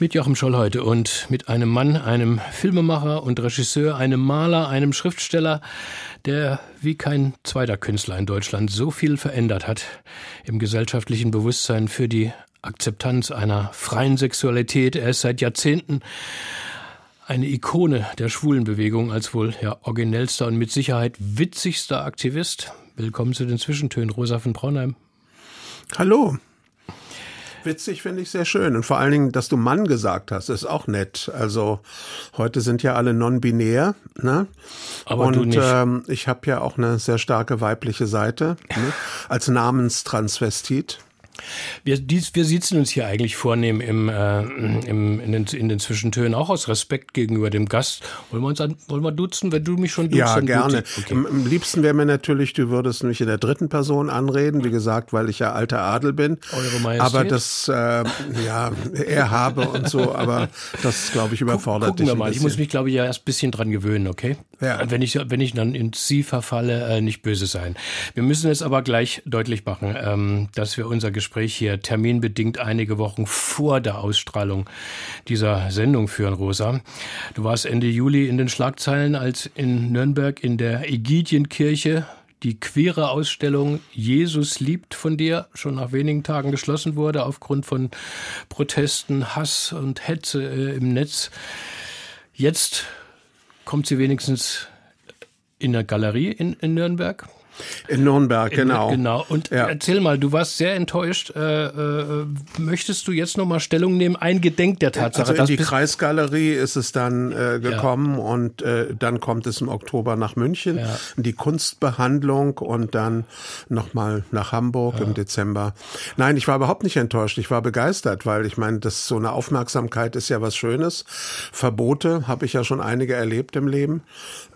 Mit Joachim Scholl heute und mit einem Mann, einem Filmemacher und Regisseur, einem Maler, einem Schriftsteller, der wie kein zweiter Künstler in Deutschland so viel verändert hat im gesellschaftlichen Bewusstsein für die Akzeptanz einer freien Sexualität. Er ist seit Jahrzehnten eine Ikone der Schwulenbewegung als wohl ja, originellster und mit Sicherheit witzigster Aktivist. Willkommen zu den Zwischentönen, Rosa von Braunheim. Hallo. Witzig finde ich sehr schön. Und vor allen Dingen, dass du Mann gesagt hast, ist auch nett. Also heute sind ja alle non-binär. Ne? Aber und du nicht. Ähm, ich habe ja auch eine sehr starke weibliche Seite ne? als Namenstransvestit. Wir, dies, wir sitzen uns hier eigentlich vornehm im, äh, im, in, den, in den Zwischentönen, auch aus Respekt gegenüber dem Gast. Wollen wir uns an, wollen wir duzen, wenn du mich schon duzt? Ja, gerne. Okay. Am, am liebsten wäre mir natürlich, du würdest mich in der dritten Person anreden, wie gesagt, weil ich ja alter Adel bin. Eure Majestät. Aber das, äh, ja, er habe und so, aber das, glaube ich, überfordert Gucken dich wir ein mal. Ich muss mich, glaube ich, ja erst ein bisschen dran gewöhnen, okay? Ja. Und Wenn ich, wenn ich dann in Sie verfalle, äh, nicht böse sein. Wir müssen es aber gleich deutlich machen, ähm, dass wir unser Gespräch hier terminbedingt einige Wochen vor der Ausstrahlung dieser Sendung führen, Rosa. Du warst Ende Juli in den Schlagzeilen, als in Nürnberg in der Ägidienkirche die queere Ausstellung Jesus liebt von dir schon nach wenigen Tagen geschlossen wurde aufgrund von Protesten, Hass und Hetze äh, im Netz. Jetzt kommt sie wenigstens in der Galerie in, in Nürnberg. In Nürnberg, In- genau. Genau. Und Ja. erzähl mal, du warst sehr enttäuscht. Äh, äh, möchtest du jetzt noch mal Stellung nehmen, eingedenk der Tatsache, Also in die Kreisgalerie ist es dann äh, gekommen und äh, dann kommt es im Oktober nach München, Ja. in die Kunstbehandlung und dann nochmal nach Hamburg im Dezember. Nein, ich war überhaupt nicht enttäuscht, ich war begeistert, weil ich meine, das so eine Aufmerksamkeit ist ja was Schönes. Verbote habe ich ja schon einige erlebt im Leben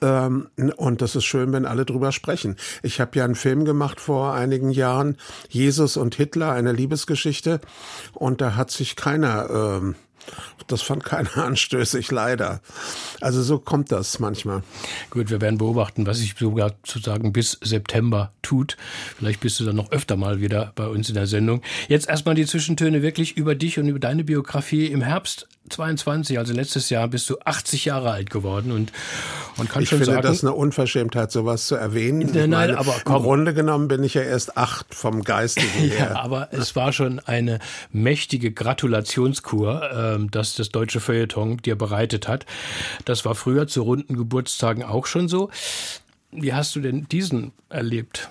ähm, und das ist schön, wenn alle drüber sprechen. Ich habe ja einen Film gemacht vor einigen Jahren, Jesus und Hitler, eine Liebesgeschichte und da hat sich keiner ähm, das fand keiner anstößig, leider. Also so kommt das manchmal. Gut, wir werden beobachten, was sich sogar sozusagen bis September tut. Vielleicht bist du dann noch öfter mal wieder bei uns in der Sendung. Jetzt erstmal die Zwischentöne wirklich über dich und über deine Biografie. Im Herbst 22, also letztes Jahr, bist du 80 Jahre alt geworden und, und kann Ich schon finde sagen, das eine Unverschämtheit, sowas zu erwähnen. Nein, Ich nein, aber komm. Im Grunde genommen bin ich ja erst acht vom Geistigen Ja, her. aber es war schon eine mächtige Gratulationskur, ähm, dass das deutsche Feuilleton dir bereitet hat. Das war früher zu runden Geburtstagen auch schon so. Wie hast du denn diesen erlebt?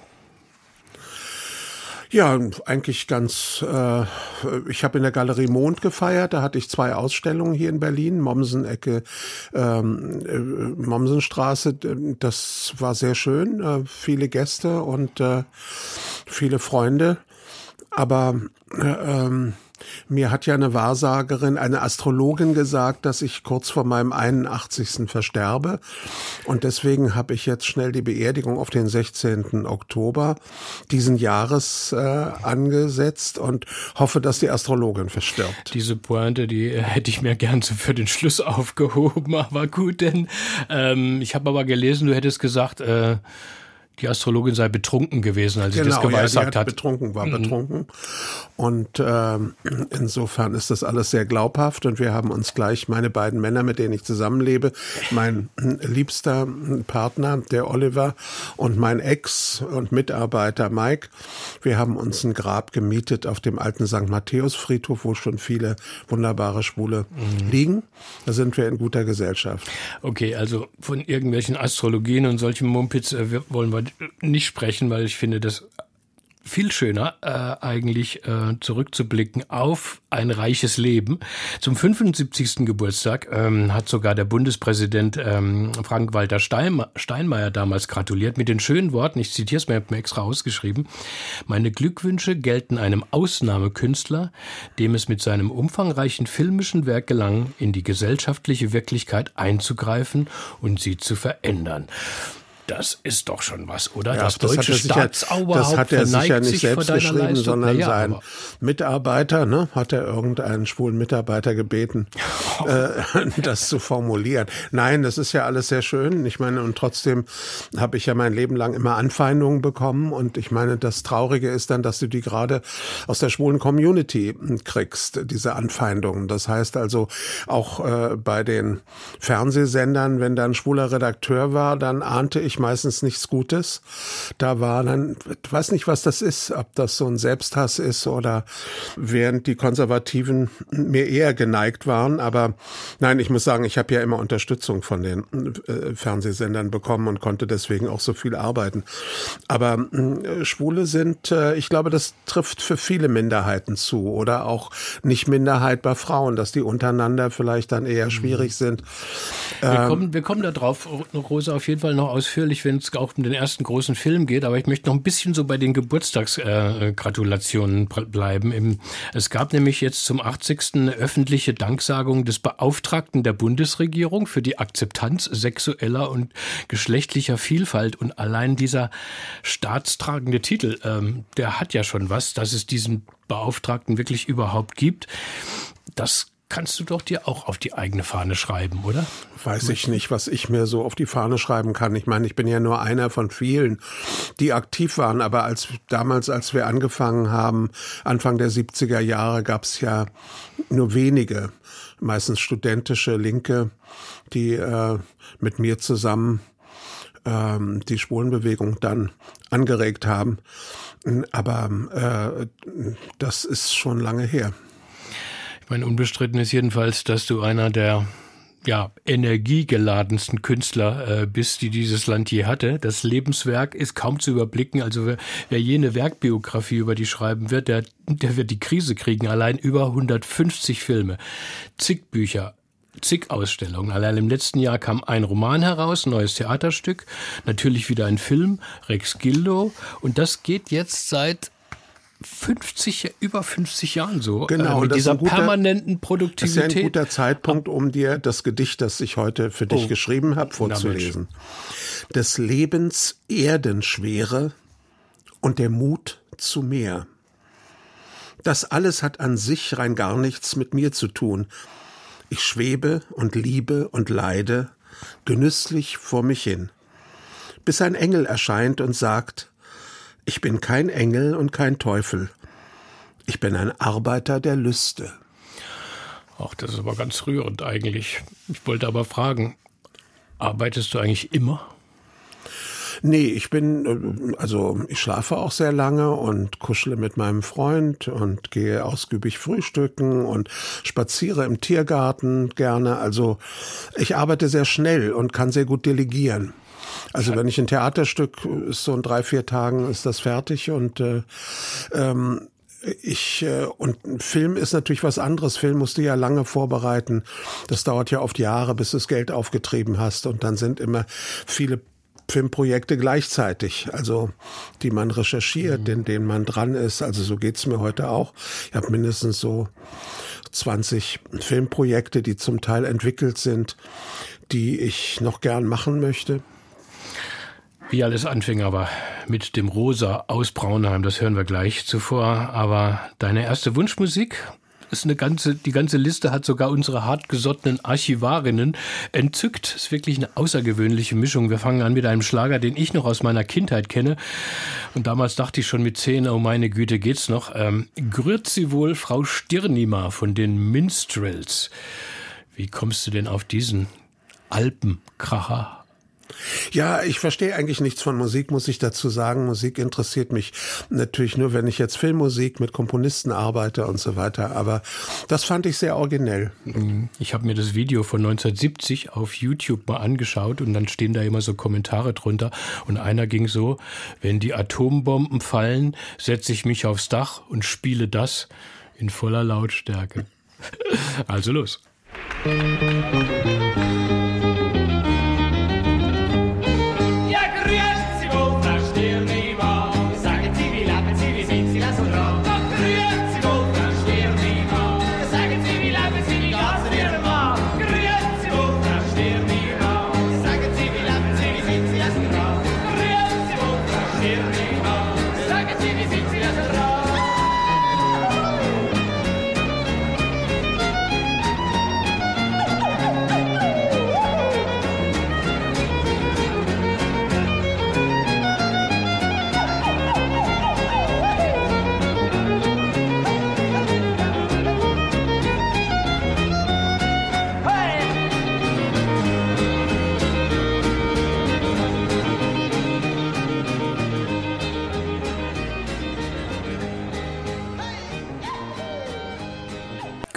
Ja, eigentlich ganz. Äh, ich habe in der Galerie Mond gefeiert. Da hatte ich zwei Ausstellungen hier in Berlin, Mommsen-Ecke, ähm, äh, Mommsenstraße. Das war sehr schön. Äh, viele Gäste und äh, viele Freunde. Aber äh, ähm, mir hat ja eine Wahrsagerin, eine Astrologin gesagt, dass ich kurz vor meinem 81. versterbe. Und deswegen habe ich jetzt schnell die Beerdigung auf den 16. Oktober diesen Jahres äh, angesetzt und hoffe, dass die Astrologin verstirbt. Diese Pointe, die äh, hätte ich mir gern so für den Schluss aufgehoben, aber gut, denn ähm, ich habe aber gelesen, du hättest gesagt, äh, die Astrologin sei betrunken gewesen, als sie das Genau, ja, geweissagt hat hat. betrunken, war betrunken. Und ähm, insofern ist das alles sehr glaubhaft. Und wir haben uns gleich, meine beiden Männer, mit denen ich zusammenlebe, mein liebster Partner, der Oliver, und mein Ex und Mitarbeiter Mike, wir haben uns ein Grab gemietet auf dem alten St. Matthäus-Friedhof, wo schon viele wunderbare Schwule liegen. Da sind wir in guter Gesellschaft. Okay, also von irgendwelchen Astrologien und solchen Mumpitz äh, wollen wir nicht sprechen, weil ich finde das viel schöner, äh, eigentlich äh, zurückzublicken auf ein reiches Leben. Zum 75. Geburtstag ähm, hat sogar der Bundespräsident ähm, Frank-Walter Stein, Steinmeier damals gratuliert mit den schönen Worten, ich zitiere es mir, habe mir extra ausgeschrieben, meine Glückwünsche gelten einem Ausnahmekünstler, dem es mit seinem umfangreichen filmischen Werk gelang, in die gesellschaftliche Wirklichkeit einzugreifen und sie zu verändern. Das ist doch schon was, oder? Ja, das, das deutsche Staatsoberhaupt Das hat er sicher nicht selbst geschrieben, sondern ja, sein Mitarbeiter, ne, hat er irgendeinen schwulen Mitarbeiter gebeten, oh. äh, das zu formulieren. Nein, das ist ja alles sehr schön. Ich meine, und trotzdem habe ich ja mein Leben lang immer Anfeindungen bekommen. Und ich meine, das Traurige ist dann, dass du die gerade aus der schwulen Community kriegst, diese Anfeindungen. Das heißt also auch äh, bei den Fernsehsendern, wenn da ein schwuler Redakteur war, dann ahnte ich meistens nichts Gutes. Da war dann, ich weiß nicht, was das ist, ob das so ein Selbsthass ist oder während die Konservativen mir eher geneigt waren. Aber nein, ich muss sagen, ich habe ja immer Unterstützung von den äh, Fernsehsendern bekommen und konnte deswegen auch so viel arbeiten. Aber äh, Schwule sind, äh, ich glaube, das trifft für viele Minderheiten zu oder auch nicht Minderheit bei Frauen, dass die untereinander vielleicht dann eher schwierig sind. Wir, ähm, kommen, wir kommen da drauf, Rosa, auf jeden Fall noch ausführlich natürlich, wenn es auch um den ersten großen Film geht, aber ich möchte noch ein bisschen so bei den Geburtstagsgratulationen äh, bleiben. es gab nämlich jetzt zum 80. öffentliche Danksagung des Beauftragten der Bundesregierung für die Akzeptanz sexueller und geschlechtlicher Vielfalt. Und allein dieser staatstragende Titel, ähm, der hat ja schon was, dass es diesen Beauftragten wirklich überhaupt gibt. Das kannst du doch dir auch auf die eigene Fahne schreiben, oder? Weiß ich nicht, was ich mir so auf die Fahne schreiben kann. Ich meine, ich bin ja nur einer von vielen, die aktiv waren. Aber als damals, als wir angefangen haben, Anfang der 70er Jahre, gab es ja nur wenige, meistens studentische Linke, die äh, mit mir zusammen ähm, die Schwulenbewegung dann angeregt haben. Aber äh, das ist schon lange her. Mein unbestritten ist jedenfalls, dass du einer der ja, energiegeladensten Künstler äh, bist, die dieses Land je hatte. Das Lebenswerk ist kaum zu überblicken. Also wer, wer jene Werkbiografie über die schreiben wird, der, der wird die Krise kriegen. Allein über 150 Filme, zig Bücher, zig Ausstellungen. Allein im letzten Jahr kam ein Roman heraus, ein neues Theaterstück, natürlich wieder ein Film, Rex Gildo. Und das geht jetzt seit 50, über 50 Jahren so. Genau, äh, mit dieser guter, permanenten Produktivität. Das ist ja ein guter Zeitpunkt, um dir das Gedicht, das ich heute für dich oh, geschrieben habe, vorzulesen. Des Lebens Erdenschwere und der Mut zu mehr. Das alles hat an sich rein gar nichts mit mir zu tun. Ich schwebe und liebe und leide genüsslich vor mich hin, bis ein Engel erscheint und sagt, ich bin kein Engel und kein Teufel. Ich bin ein Arbeiter der Lüste. Ach, das ist aber ganz rührend eigentlich. Ich wollte aber fragen, arbeitest du eigentlich immer? Nee, ich bin, also ich schlafe auch sehr lange und kuschle mit meinem Freund und gehe ausgiebig frühstücken und spaziere im Tiergarten gerne. Also ich arbeite sehr schnell und kann sehr gut delegieren. Also wenn ich ein Theaterstück ist so in drei, vier Tagen ist das fertig und äh, ähm, ich äh, und Film ist natürlich was anderes. Film musst du ja lange vorbereiten. Das dauert ja oft Jahre, bis du das Geld aufgetrieben hast und dann sind immer viele Filmprojekte gleichzeitig, also die man recherchiert, mhm. in denen man dran ist. Also so geht's mir heute auch. Ich habe mindestens so 20 Filmprojekte, die zum Teil entwickelt sind, die ich noch gern machen möchte. Wie alles anfing aber mit dem Rosa aus Braunheim, das hören wir gleich zuvor. Aber deine erste Wunschmusik ist eine ganze, die ganze Liste hat sogar unsere hartgesottenen Archivarinnen entzückt. Ist wirklich eine außergewöhnliche Mischung. Wir fangen an mit einem Schlager, den ich noch aus meiner Kindheit kenne. Und damals dachte ich schon mit zehn, oh meine Güte, geht's noch. Ähm, Grüezi wohl Frau Stirnima von den Minstrels. Wie kommst du denn auf diesen Alpenkracher Ja, ich verstehe eigentlich nichts von Musik, muss ich dazu sagen. Musik interessiert mich natürlich nur, wenn ich jetzt Filmmusik mit Komponisten arbeite und so weiter. Aber das fand ich sehr originell. Mhm. Ich habe mir das Video von 1970 auf YouTube mal angeschaut und dann stehen da immer so Kommentare drunter. Und einer ging so, wenn die Atombomben fallen, setze ich mich aufs Dach und spiele das in voller Lautstärke. Also los. Musik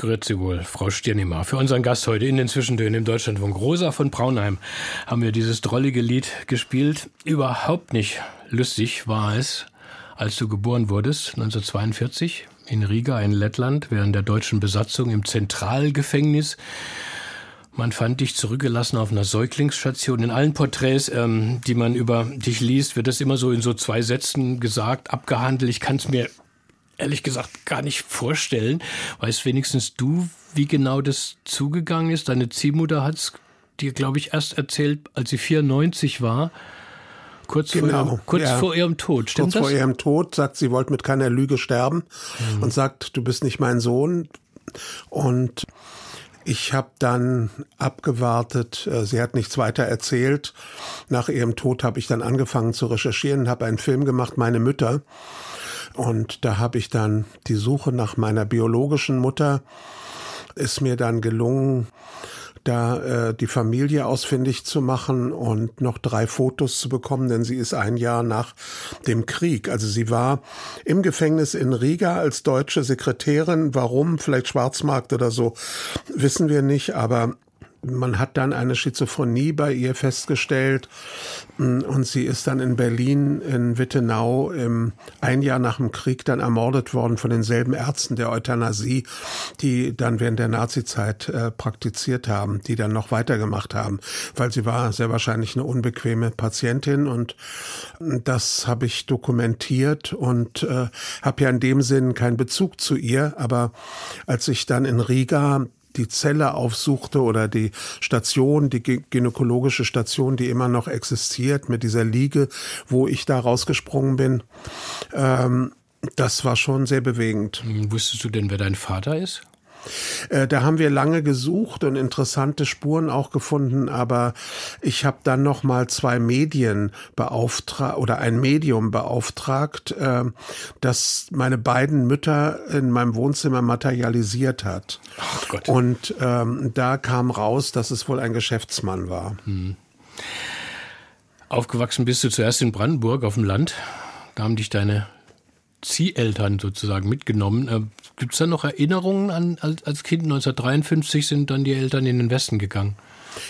Grüezi wohl, Frau Stirnimar. Für unseren Gast heute in den Zwischentönen im Deutschlandfunk, Rosa von Braunheim, haben wir dieses drollige Lied gespielt. Überhaupt nicht lustig war es, als du geboren wurdest, 1942, in Riga in Lettland, während der deutschen Besatzung im Zentralgefängnis. Man fand dich zurückgelassen auf einer Säuglingsstation. In allen Porträts, ähm, die man über dich liest, wird das immer so in so zwei Sätzen gesagt, abgehandelt. Ich kann es mir ehrlich gesagt gar nicht vorstellen. Weißt wenigstens du, wie genau das zugegangen ist? Deine Ziehmutter hat es dir, glaube ich, erst erzählt, als sie 94 war. Kurz, genau, vor, ihrem, kurz ja. vor ihrem Tod, stimmt kurz das? vor ihrem Tod sagt, sie wollte mit keiner Lüge sterben mhm. und sagt, du bist nicht mein Sohn. Und ich habe dann abgewartet. Äh, sie hat nichts weiter erzählt. Nach ihrem Tod habe ich dann angefangen zu recherchieren, habe einen Film gemacht, Meine Mütter. Und da habe ich dann die Suche nach meiner biologischen Mutter ist mir dann gelungen, da äh, die Familie ausfindig zu machen und noch drei Fotos zu bekommen, denn sie ist ein Jahr nach dem Krieg. Also sie war im Gefängnis in Riga als deutsche Sekretärin. Warum? Vielleicht Schwarzmarkt oder so, wissen wir nicht. Aber man hat dann eine Schizophrenie bei ihr festgestellt mm, und sie ist dann in Berlin, in Wittenau, ein Jahr nach dem Krieg dann ermordet worden von denselben Ärzten der Euthanasie, die dann während der Nazizeit äh, praktiziert haben, die dann noch weitergemacht haben, weil sie war sehr wahrscheinlich eine unbequeme Patientin und das habe ich dokumentiert und äh, habe ja in dem Sinn keinen Bezug zu ihr, aber als ich dann in Riga die Zelle aufsuchte oder die Station, die gynäkologische Station, die immer noch existiert mit dieser Liege, wo ich da rausgesprungen bin. Ähm, das war schon sehr bewegend. Wusstest du denn, wer dein Vater ist? Äh, da haben wir lange gesucht und interessante Spuren auch gefunden, aber ich habe dann noch mal zwei Medien beauftragt oder ein Medium beauftragt, äh, das meine beiden Mütter in meinem Wohnzimmer materialisiert hat. Ach Gott. Und ähm, da kam raus, dass es wohl ein Geschäftsmann war. Hm. Aufgewachsen bist du zuerst in Brandenburg auf dem Land. Da haben dich deine Zieheltern sozusagen mitgenommen. Äh, Gibt es da noch Erinnerungen an als, Kind? 1953 sind dann die Eltern in den Westen gegangen.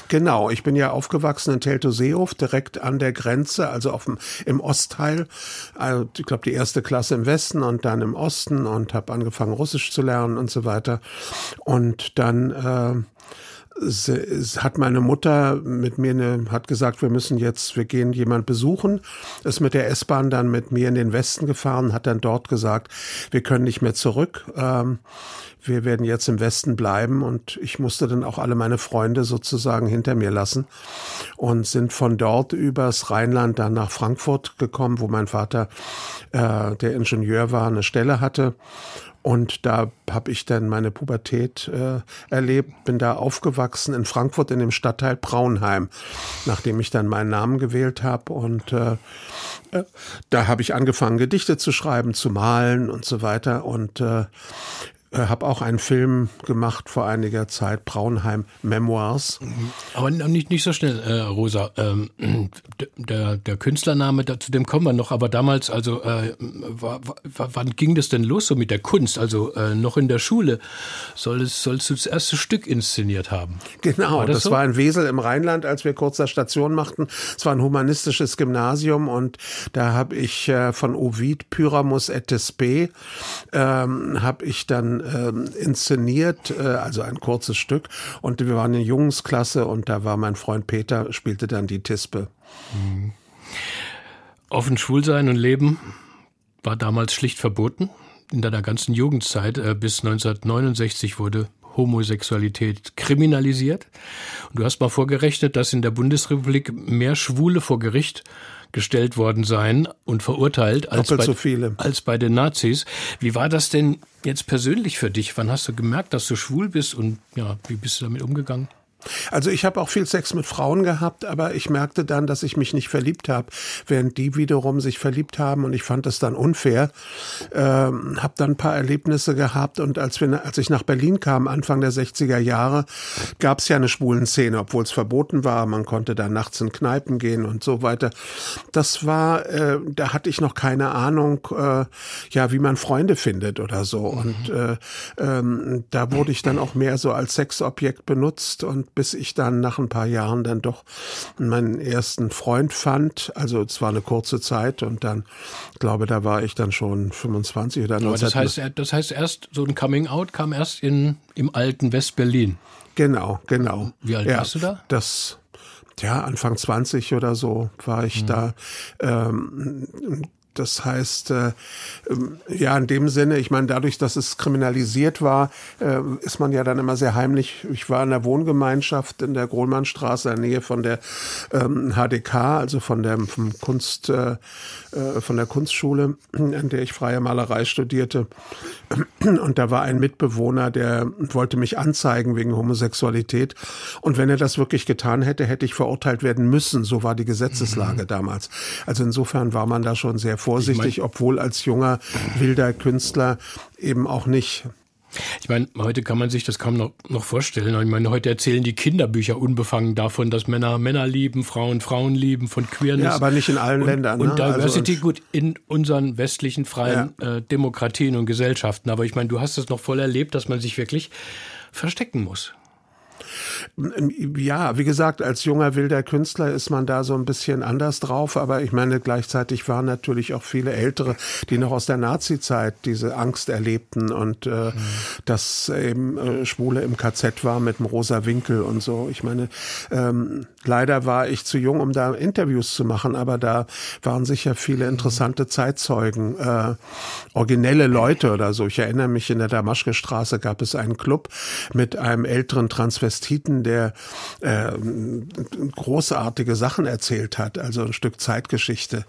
Genau, ich bin ja aufgewachsen in Teltow-Seehof, direkt an der Grenze, also auf dem, im Ostteil. Also, ich glaube, die erste Klasse im Westen und dann im Osten und habe angefangen, Russisch zu lernen und so weiter. Und dann äh, hat meine Mutter mit mir eine, hat gesagt, wir müssen jetzt, wir gehen jemand besuchen, ist mit der S-Bahn dann mit mir in den Westen gefahren, hat dann dort gesagt, wir können nicht mehr zurück. Ähm, wir werden jetzt im Westen bleiben und ich musste dann auch alle meine Freunde sozusagen hinter mir lassen und sind von dort übers Rheinland dann nach Frankfurt gekommen, wo mein Vater, äh, der Ingenieur war, eine Stelle hatte und da habe ich dann meine Pubertät äh, erlebt, bin da aufgewachsen in Frankfurt in dem Stadtteil Braunheim, nachdem ich dann meinen Namen gewählt habe. Und äh, äh, da habe ich angefangen, Gedichte zu schreiben, zu malen und so weiter. Und äh, habe auch einen Film gemacht vor einiger Zeit, Braunheim Memoirs. Aber nicht, nicht so schnell, äh, Rosa. Ähm, der, der Künstlername, zu dem kommen wir noch, aber damals, also äh, wann ging das denn los so mit der Kunst? Also äh, noch in der Schule soll es, sollst du das erste Stück inszeniert haben. Genau, war das, das so? war in Wesel im Rheinland, als wir kurzer Station machten. Es war ein humanistisches Gymnasium und da habe ich äh, von Ovid Pyramus et Spe ähm, habe ich dann ähm, inszeniert, äh, also ein kurzes Stück. Und wir waren eine Jungsklasse und da war mein Freund Peter, spielte dann die Tispe. Mhm. Offen schwul sein und leben war damals schlicht verboten. In deiner ganzen Jugendzeit äh, bis 1969 wurde Homosexualität kriminalisiert. Und du hast mal vorgerechnet, dass in der Bundesrepublik mehr Schwule vor Gericht gestellt worden seien und verurteilt als bei, so als bei den Nazis. Wie war das denn jetzt persönlich für dich? Wann hast du gemerkt, dass du schwul bist und ja, wie bist du damit umgegangen? Also ich habe auch viel Sex mit Frauen gehabt, aber ich merkte dann, dass ich mich nicht verliebt habe, während die wiederum sich verliebt haben und ich fand das dann unfair. Ähm, habe dann ein paar Erlebnisse gehabt und als, wir, als ich nach Berlin kam, Anfang der 60er Jahre, gab es ja eine schwulen Szene, obwohl es verboten war. Man konnte da nachts in Kneipen gehen und so weiter. Das war, äh, da hatte ich noch keine Ahnung, äh, ja, wie man Freunde findet oder so. Mhm. Und äh, ähm, da wurde ich dann auch mehr so als Sexobjekt benutzt und bis ich dann nach ein paar Jahren dann doch meinen ersten Freund fand. Also es war eine kurze Zeit und dann, glaube da war ich dann schon 25 oder 19. das heißt, das heißt erst, so ein Coming Out kam erst in, im alten West-Berlin. Genau, genau. Wie alt ja, warst du da? Das ja, Anfang 20 oder so war ich mhm. da. Ähm, das heißt, äh, ähm, ja, in dem Sinne, ich meine, dadurch, dass es kriminalisiert war, äh, ist man ja dann immer sehr heimlich. Ich war in der Wohngemeinschaft in der Grohlmannstraße, in der Nähe von der ähm, HDK, also von der vom Kunst, äh, äh, von der Kunstschule, in der ich freie Malerei studierte. Und da war ein Mitbewohner, der wollte mich anzeigen wegen Homosexualität. Und wenn er das wirklich getan hätte, hätte ich verurteilt werden müssen. So war die Gesetzeslage mhm. damals. Also insofern war man da schon sehr vorsichtig, ich mein, obwohl als junger wilder Künstler eben auch nicht. Ich meine, heute kann man sich das kaum noch, noch vorstellen. Ich meine, heute erzählen die Kinderbücher unbefangen davon, dass Männer Männer lieben, Frauen Frauen lieben, von Queerness. Ja, aber nicht in allen und, Ländern. Ne? Und Diversity, also, gut, in unseren westlichen freien ja. äh, Demokratien und Gesellschaften. Aber ich meine, du hast es noch voll erlebt, dass man sich wirklich verstecken muss. Ja, wie gesagt, als junger wilder Künstler ist man da so ein bisschen anders drauf, aber ich meine, gleichzeitig waren natürlich auch viele Ältere, die noch aus der Nazi-Zeit diese Angst erlebten und äh, mhm. dass eben äh, Schwule im KZ war mit dem rosa Winkel und so. Ich meine, ähm, leider war ich zu jung, um da Interviews zu machen, aber da waren sicher viele interessante Zeitzeugen, äh, originelle Leute oder so. Ich erinnere mich, in der Damaschke Straße gab es einen Club mit einem älteren Transvestiten, der äh, großartige Sachen erzählt hat, also ein Stück Zeitgeschichte.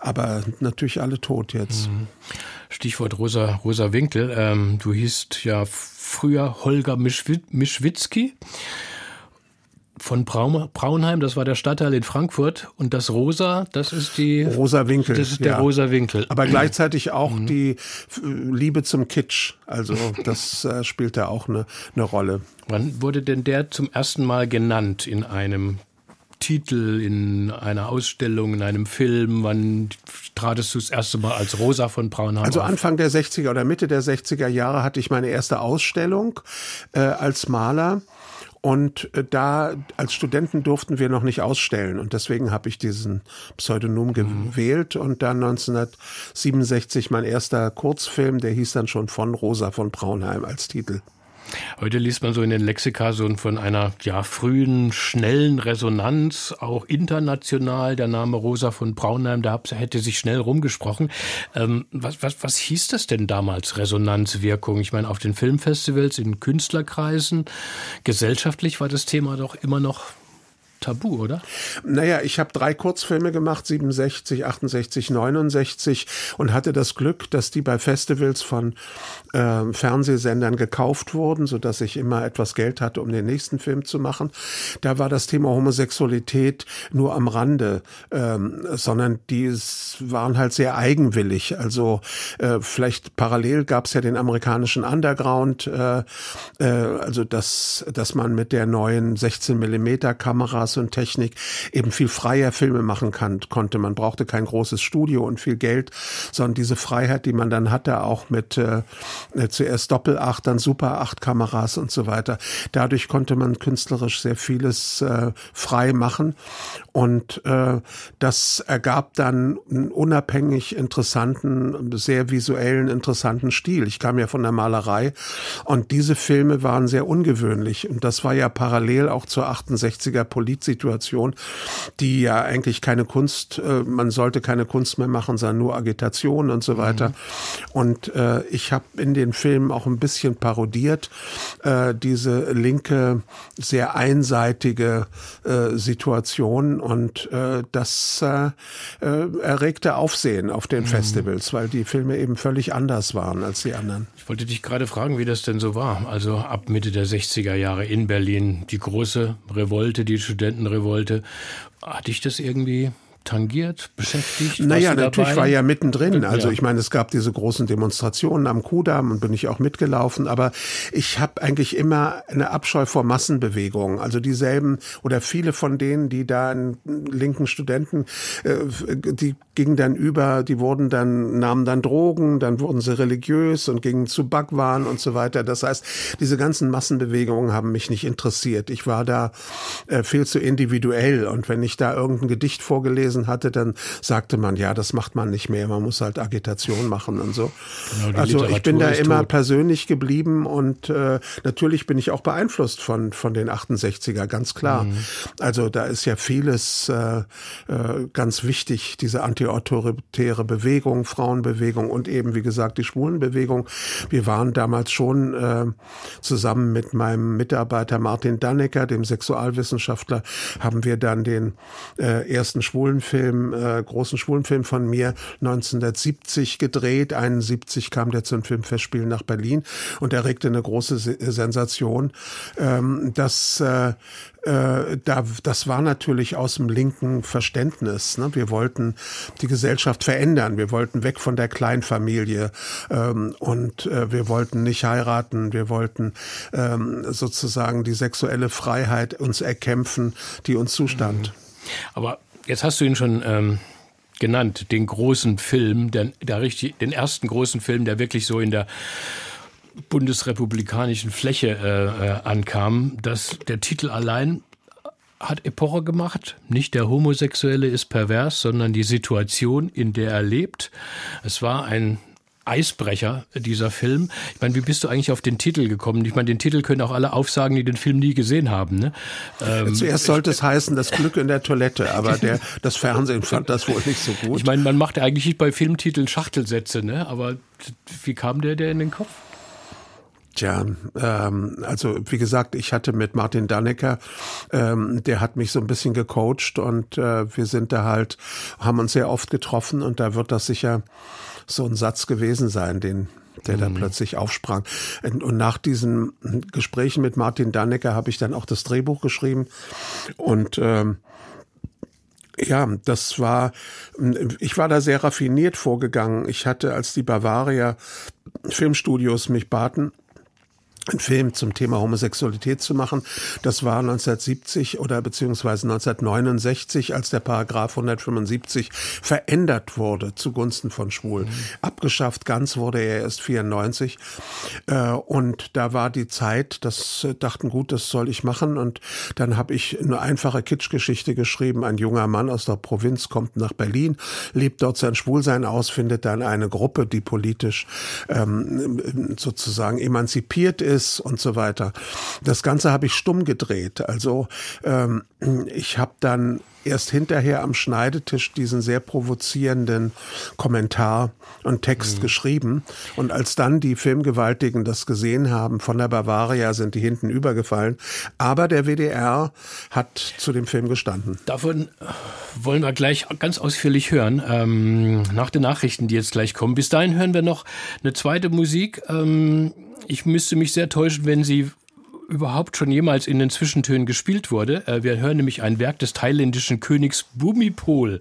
Aber natürlich alle tot jetzt. Mhm. Stichwort Rosa, Rosa Winkel. Ähm, du hießt ja früher Holger Mischwitzki von Braunheim, das war der Stadtteil in Frankfurt und das Rosa, das ist die Rosa Winkel. Das ist der ja. Rosa Winkel. Aber gleichzeitig auch mhm. die Liebe zum Kitsch. Also das äh, spielt da auch eine, eine Rolle. Wann wurde denn der zum ersten Mal genannt in einem Titel, in einer Ausstellung, in einem Film? Wann tratest du das erste Mal als Rosa von Braunheim Also Anfang der 60er oder Mitte der 60er Jahre hatte ich meine erste Ausstellung äh, als Maler. Und äh, da als Studenten durften wir noch nicht ausstellen und deswegen habe ich diesen Pseudonym mhm. gewählt und dann 1967 mein erster Kurzfilm, der hieß dann schon von Rosa von Braunheim als Titel. Heute liest man so in den Lexika so von einer ja, frühen, schnellen Resonanz, auch international. Der Name Rosa von Braunheim, da hätte sich schnell rumgesprochen. Ähm, was, was, was hieß das denn damals, Resonanzwirkung? Ich meine, auf den Filmfestivals, in Künstlerkreisen, gesellschaftlich war das Thema doch immer noch tabu, oder? Naja, ich habe drei Kurzfilme gemacht, 67, 68, 69 und hatte das Glück, dass die bei Festivals von äh, Fernsehsendern gekauft wurden, sodass ich immer etwas Geld hatte, um den nächsten Film zu machen. Da war das Thema Homosexualität nur am Rande, ähm, sondern die waren halt sehr eigenwillig. Also äh, vielleicht parallel gab es ja den amerikanischen Underground, äh, äh, also dass, dass man mit der neuen 16 Millimeter Kameras und Technik eben viel freier Filme machen kann, konnte. Man brauchte kein großes Studio und viel Geld, sondern diese Freiheit, die man dann hatte, auch mit äh, äh zuerst Doppel 8, dann Super 8 Kameras und so weiter. Dadurch konnte man künstlerisch sehr vieles äh, frei machen und äh, das ergab dann einen unabhängig interessanten, sehr visuellen, interessanten Stil. Ich kam ja von der Malerei und diese Filme waren sehr ungewöhnlich. Und das war ja parallel auch zur 68er Politsituation, die ja eigentlich keine Kunst, äh, man sollte keine Kunst mehr machen, sondern nur Agitation und so weiter. Mhm. Und äh, ich habe in den Filmen auch ein bisschen parodiert, äh, diese linke, sehr einseitige äh, Situation und äh, das äh, äh, erregte Aufsehen auf den mhm. Festivals, weil die Filme eben völlig anders waren als die anderen. Ich wollte dich gerade fragen, wie das denn so war. Also ab Mitte der 60er Jahre in Berlin, die große Revolte, die Studentenrevolte. Hat dich das irgendwie tangiert, beschäftigt? Naja, natürlich war ja mittendrin. Also ja. ich meine, es gab diese großen Demonstrationen am Kudamm und bin ich auch mitgelaufen, aber ich habe eigentlich immer eine Abscheu vor Massenbewegungen. Also dieselben oder viele von denen, die da in linken Studenten, äh, die gingen dann über, die wurden dann, nahmen dann Drogen, dann wurden sie religiös und gingen zu Bhagwan und so weiter. Das heißt, diese ganzen Massenbewegungen haben mich nicht interessiert. Ich war da äh, viel zu individuell und wenn ich da irgendein Gedicht vorgelesen gelesen hatte, dann sagte man, ja, das macht man nicht mehr, man muss halt Agitation machen und so. Genau, also Literatur ich bin da immer tot. persönlich geblieben und äh, natürlich bin ich auch beeinflusst von, von den 68er, ganz klar. Mhm. Also da ist ja vieles äh, äh, ganz wichtig, diese antiautoritäre Bewegung, Frauenbewegung und eben, wie gesagt, die Schwulenbewegung. Wir waren damals schon äh, zusammen mit meinem Mitarbeiter Martin Dannecker, dem Sexualwissenschaftler, haben wir dann den äh, ersten schwulen Film, äh, großen Schwulenfilm von mir 1970 gedreht. 71 kam der zum Filmfestspiel nach Berlin und erregte eine große Sensation. Ähm, das äh, äh, da, das war natürlich aus dem linken Verständnis. Ne? Wir wollten die Gesellschaft verändern. Wir wollten weg von der Kleinfamilie ähm, und äh, wir wollten nicht heiraten. Wir wollten ähm, sozusagen die sexuelle Freiheit uns erkämpfen, die uns zustand. Aber Jetzt hast du ihn schon ähm, genannt, den großen Film, der, der richtig, den ersten großen Film, der wirklich so in der bundesrepublikanischen Fläche äh, äh, ankam. dass der Titel allein hat Epoche gemacht. Nicht der Homosexuelle ist pervers, sondern die Situation, in der er lebt. Es war ein Eisbrecher, dieser Film. Ich meine, wie bist du eigentlich auf den Titel gekommen? Ich meine, den Titel können auch alle aufsagen, die den Film nie gesehen haben. Ne? Ähm, Zuerst sollte es heißen, das Glück in der Toilette, aber der, das Fernsehen fand das wohl nicht so gut. Ich meine, man macht ja eigentlich nicht bei Filmtiteln Schachtelsätze, ne? aber wie kam der der in den Kopf? Tja, ähm, also wie gesagt, ich hatte mit Martin Dannecker, ähm, der hat mich so ein bisschen gecoacht und äh, wir sind da halt, haben uns sehr oft getroffen und da wird das sicher so ein Satz gewesen sein, den der mhm. plötzlich aufsprang. Und nach diesen Gesprächen mit Martin Dannecker habe ich dann auch das Drehbuch geschrieben und ähm, ja, das war, ich war da sehr raffiniert vorgegangen. Ich hatte, als die Bavaria Filmstudios mich baten, einen Film zum Thema Homosexualität zu machen. Das war 1970 oder beziehungsweise 1969, als der Paragraph 175 verändert wurde zugunsten von Schwulen. Mhm. Abgeschafft ganz wurde er erst 94. Äh, und da war die Zeit, das äh, dachten gut, das soll ich machen. Und dann habe ich eine einfache Kitschgeschichte geschrieben. Ein junger Mann aus der Provinz kommt nach Berlin, lebt dort sein Schwulsein aus, findet dann eine Gruppe, die politisch ähm, sozusagen emanzipiert ist Elvis und so weiter. Das Ganze habe ich stumm gedreht. Also ähm, ich habe dann erst hinterher am Schneidetisch diesen sehr provozierenden Kommentar und Text mhm. geschrieben. Und als dann die Filmgewaltigen das gesehen haben, von der Bavaria sind die hinten übergefallen. Aber der WDR hat zu dem Film gestanden. Davon wollen wir gleich ganz ausführlich hören, ähm, nach den Nachrichten, die jetzt gleich kommen. Bis dahin hören wir noch eine zweite Musik. Ähm, ich müsste mich sehr täuschen, wenn Sie überhaupt schon jemals in den Zwischentönen gespielt wurde. Äh, wir hören nämlich ein Werk des thailändischen Königs Bhumipol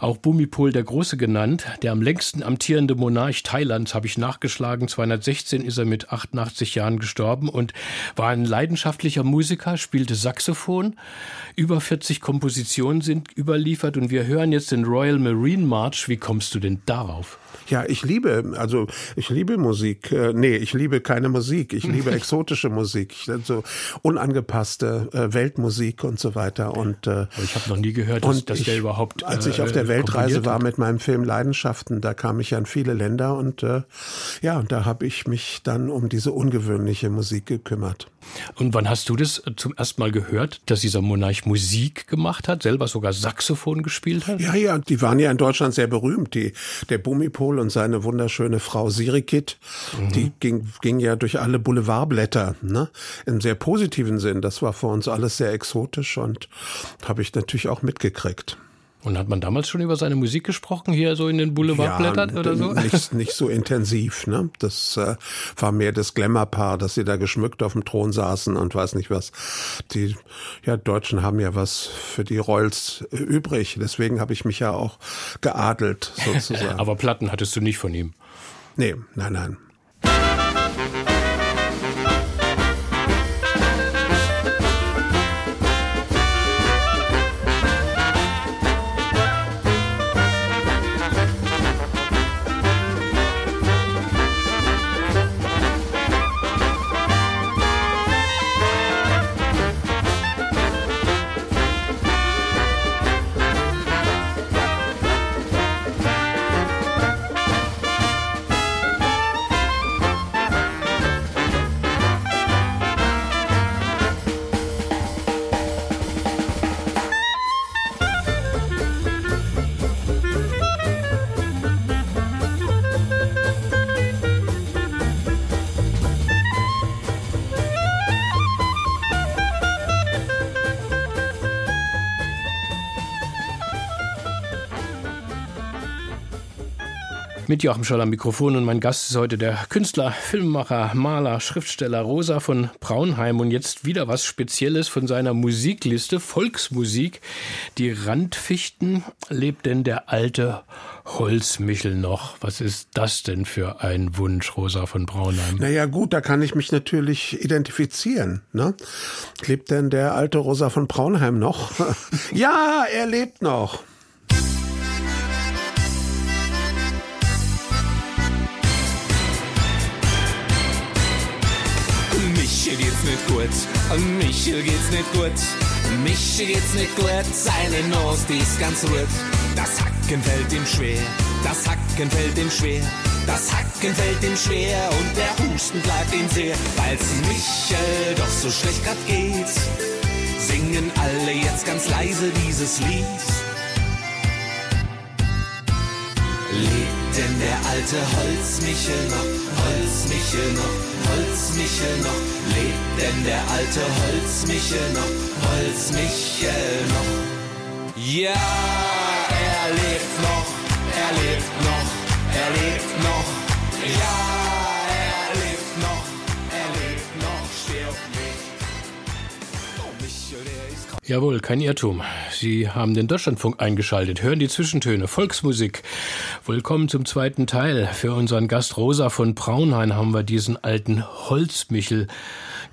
auch Bhumipol der Große genannt, der am längsten amtierende Monarch Thailands, habe ich nachgeschlagen. 216 ist er mit 88 Jahren gestorben und war ein leidenschaftlicher Musiker, spielte Saxophon. Über 40 Kompositionen sind überliefert und wir hören jetzt den Royal Marine March. Wie kommst du denn darauf? Ja, ich liebe, also ich liebe Musik. Äh, nee, ich liebe keine Musik. Ich liebe exotische Musik. Also unangepasste äh, Weltmusik und so weiter. Und äh, ich habe noch nie gehört, dass, dass ich, der überhaupt. Als ich auf der äh, Weltreise war mit meinem Film Leidenschaften, da kam ich ja in viele Länder und äh, ja, und da habe ich mich dann um diese ungewöhnliche Musik gekümmert. Und wann hast du das zum ersten Mal gehört, dass dieser Monarch Musik gemacht hat, selber sogar Saxophon gespielt hat? Ja, ja, die waren ja in Deutschland sehr berühmt. Die, der Bumipol und seine wunderschöne Frau Sirikit, mhm. die ging, ging ja durch alle Boulevardblätter, ne? Im sehr positiven Sinn. Das war für uns alles sehr exotisch und habe ich natürlich auch mitgekriegt. Und hat man damals schon über seine Musik gesprochen, hier so in den Boulevardblättern ja, oder so? Nicht, nicht so intensiv, ne? Das äh, war mehr das Glamour-Paar, dass sie da geschmückt auf dem Thron saßen und weiß nicht was. Die ja, Deutschen haben ja was für die Royals äh, übrig. Deswegen habe ich mich ja auch geadelt, sozusagen. Aber Platten hattest du nicht von ihm? Nee, nein, nein. Mit Joachim Scholl am Mikrofon und mein Gast ist heute der Künstler, Filmemacher, Maler, Schriftsteller Rosa von Braunheim und jetzt wieder was Spezielles von seiner Musikliste, Volksmusik. Die Randfichten lebt denn der alte Holzmichel noch. Was ist das denn für ein Wunsch, Rosa von Braunheim? Naja gut, da kann ich mich natürlich identifizieren. Ne? Lebt denn der alte Rosa von Braunheim noch? ja, er lebt noch. Geht's nicht gut, Michel geht's nicht gut, Michel geht's nicht gut, seine Nase, die ist ganz rot. Das Hacken fällt ihm schwer, das Hacken fällt ihm schwer, das Hacken fällt ihm schwer. Und der Husten bleibt ihm sehr, weil's Michel doch so schlecht grad geht. Singen alle jetzt ganz leise dieses Lied. Lebt denn der alte Holzmichel noch, Holzmichel noch, Holzmichel noch? Lebt denn der alte Holzmichel noch, Holzmichel noch? Ja, er lebt noch, er lebt noch, er lebt noch. Ja, Jawohl, kein Irrtum. Sie haben den Deutschlandfunk eingeschaltet, hören die Zwischentöne, Volksmusik. Willkommen zum zweiten Teil. Für unseren Gast Rosa von Braunhain haben wir diesen alten Holzmichel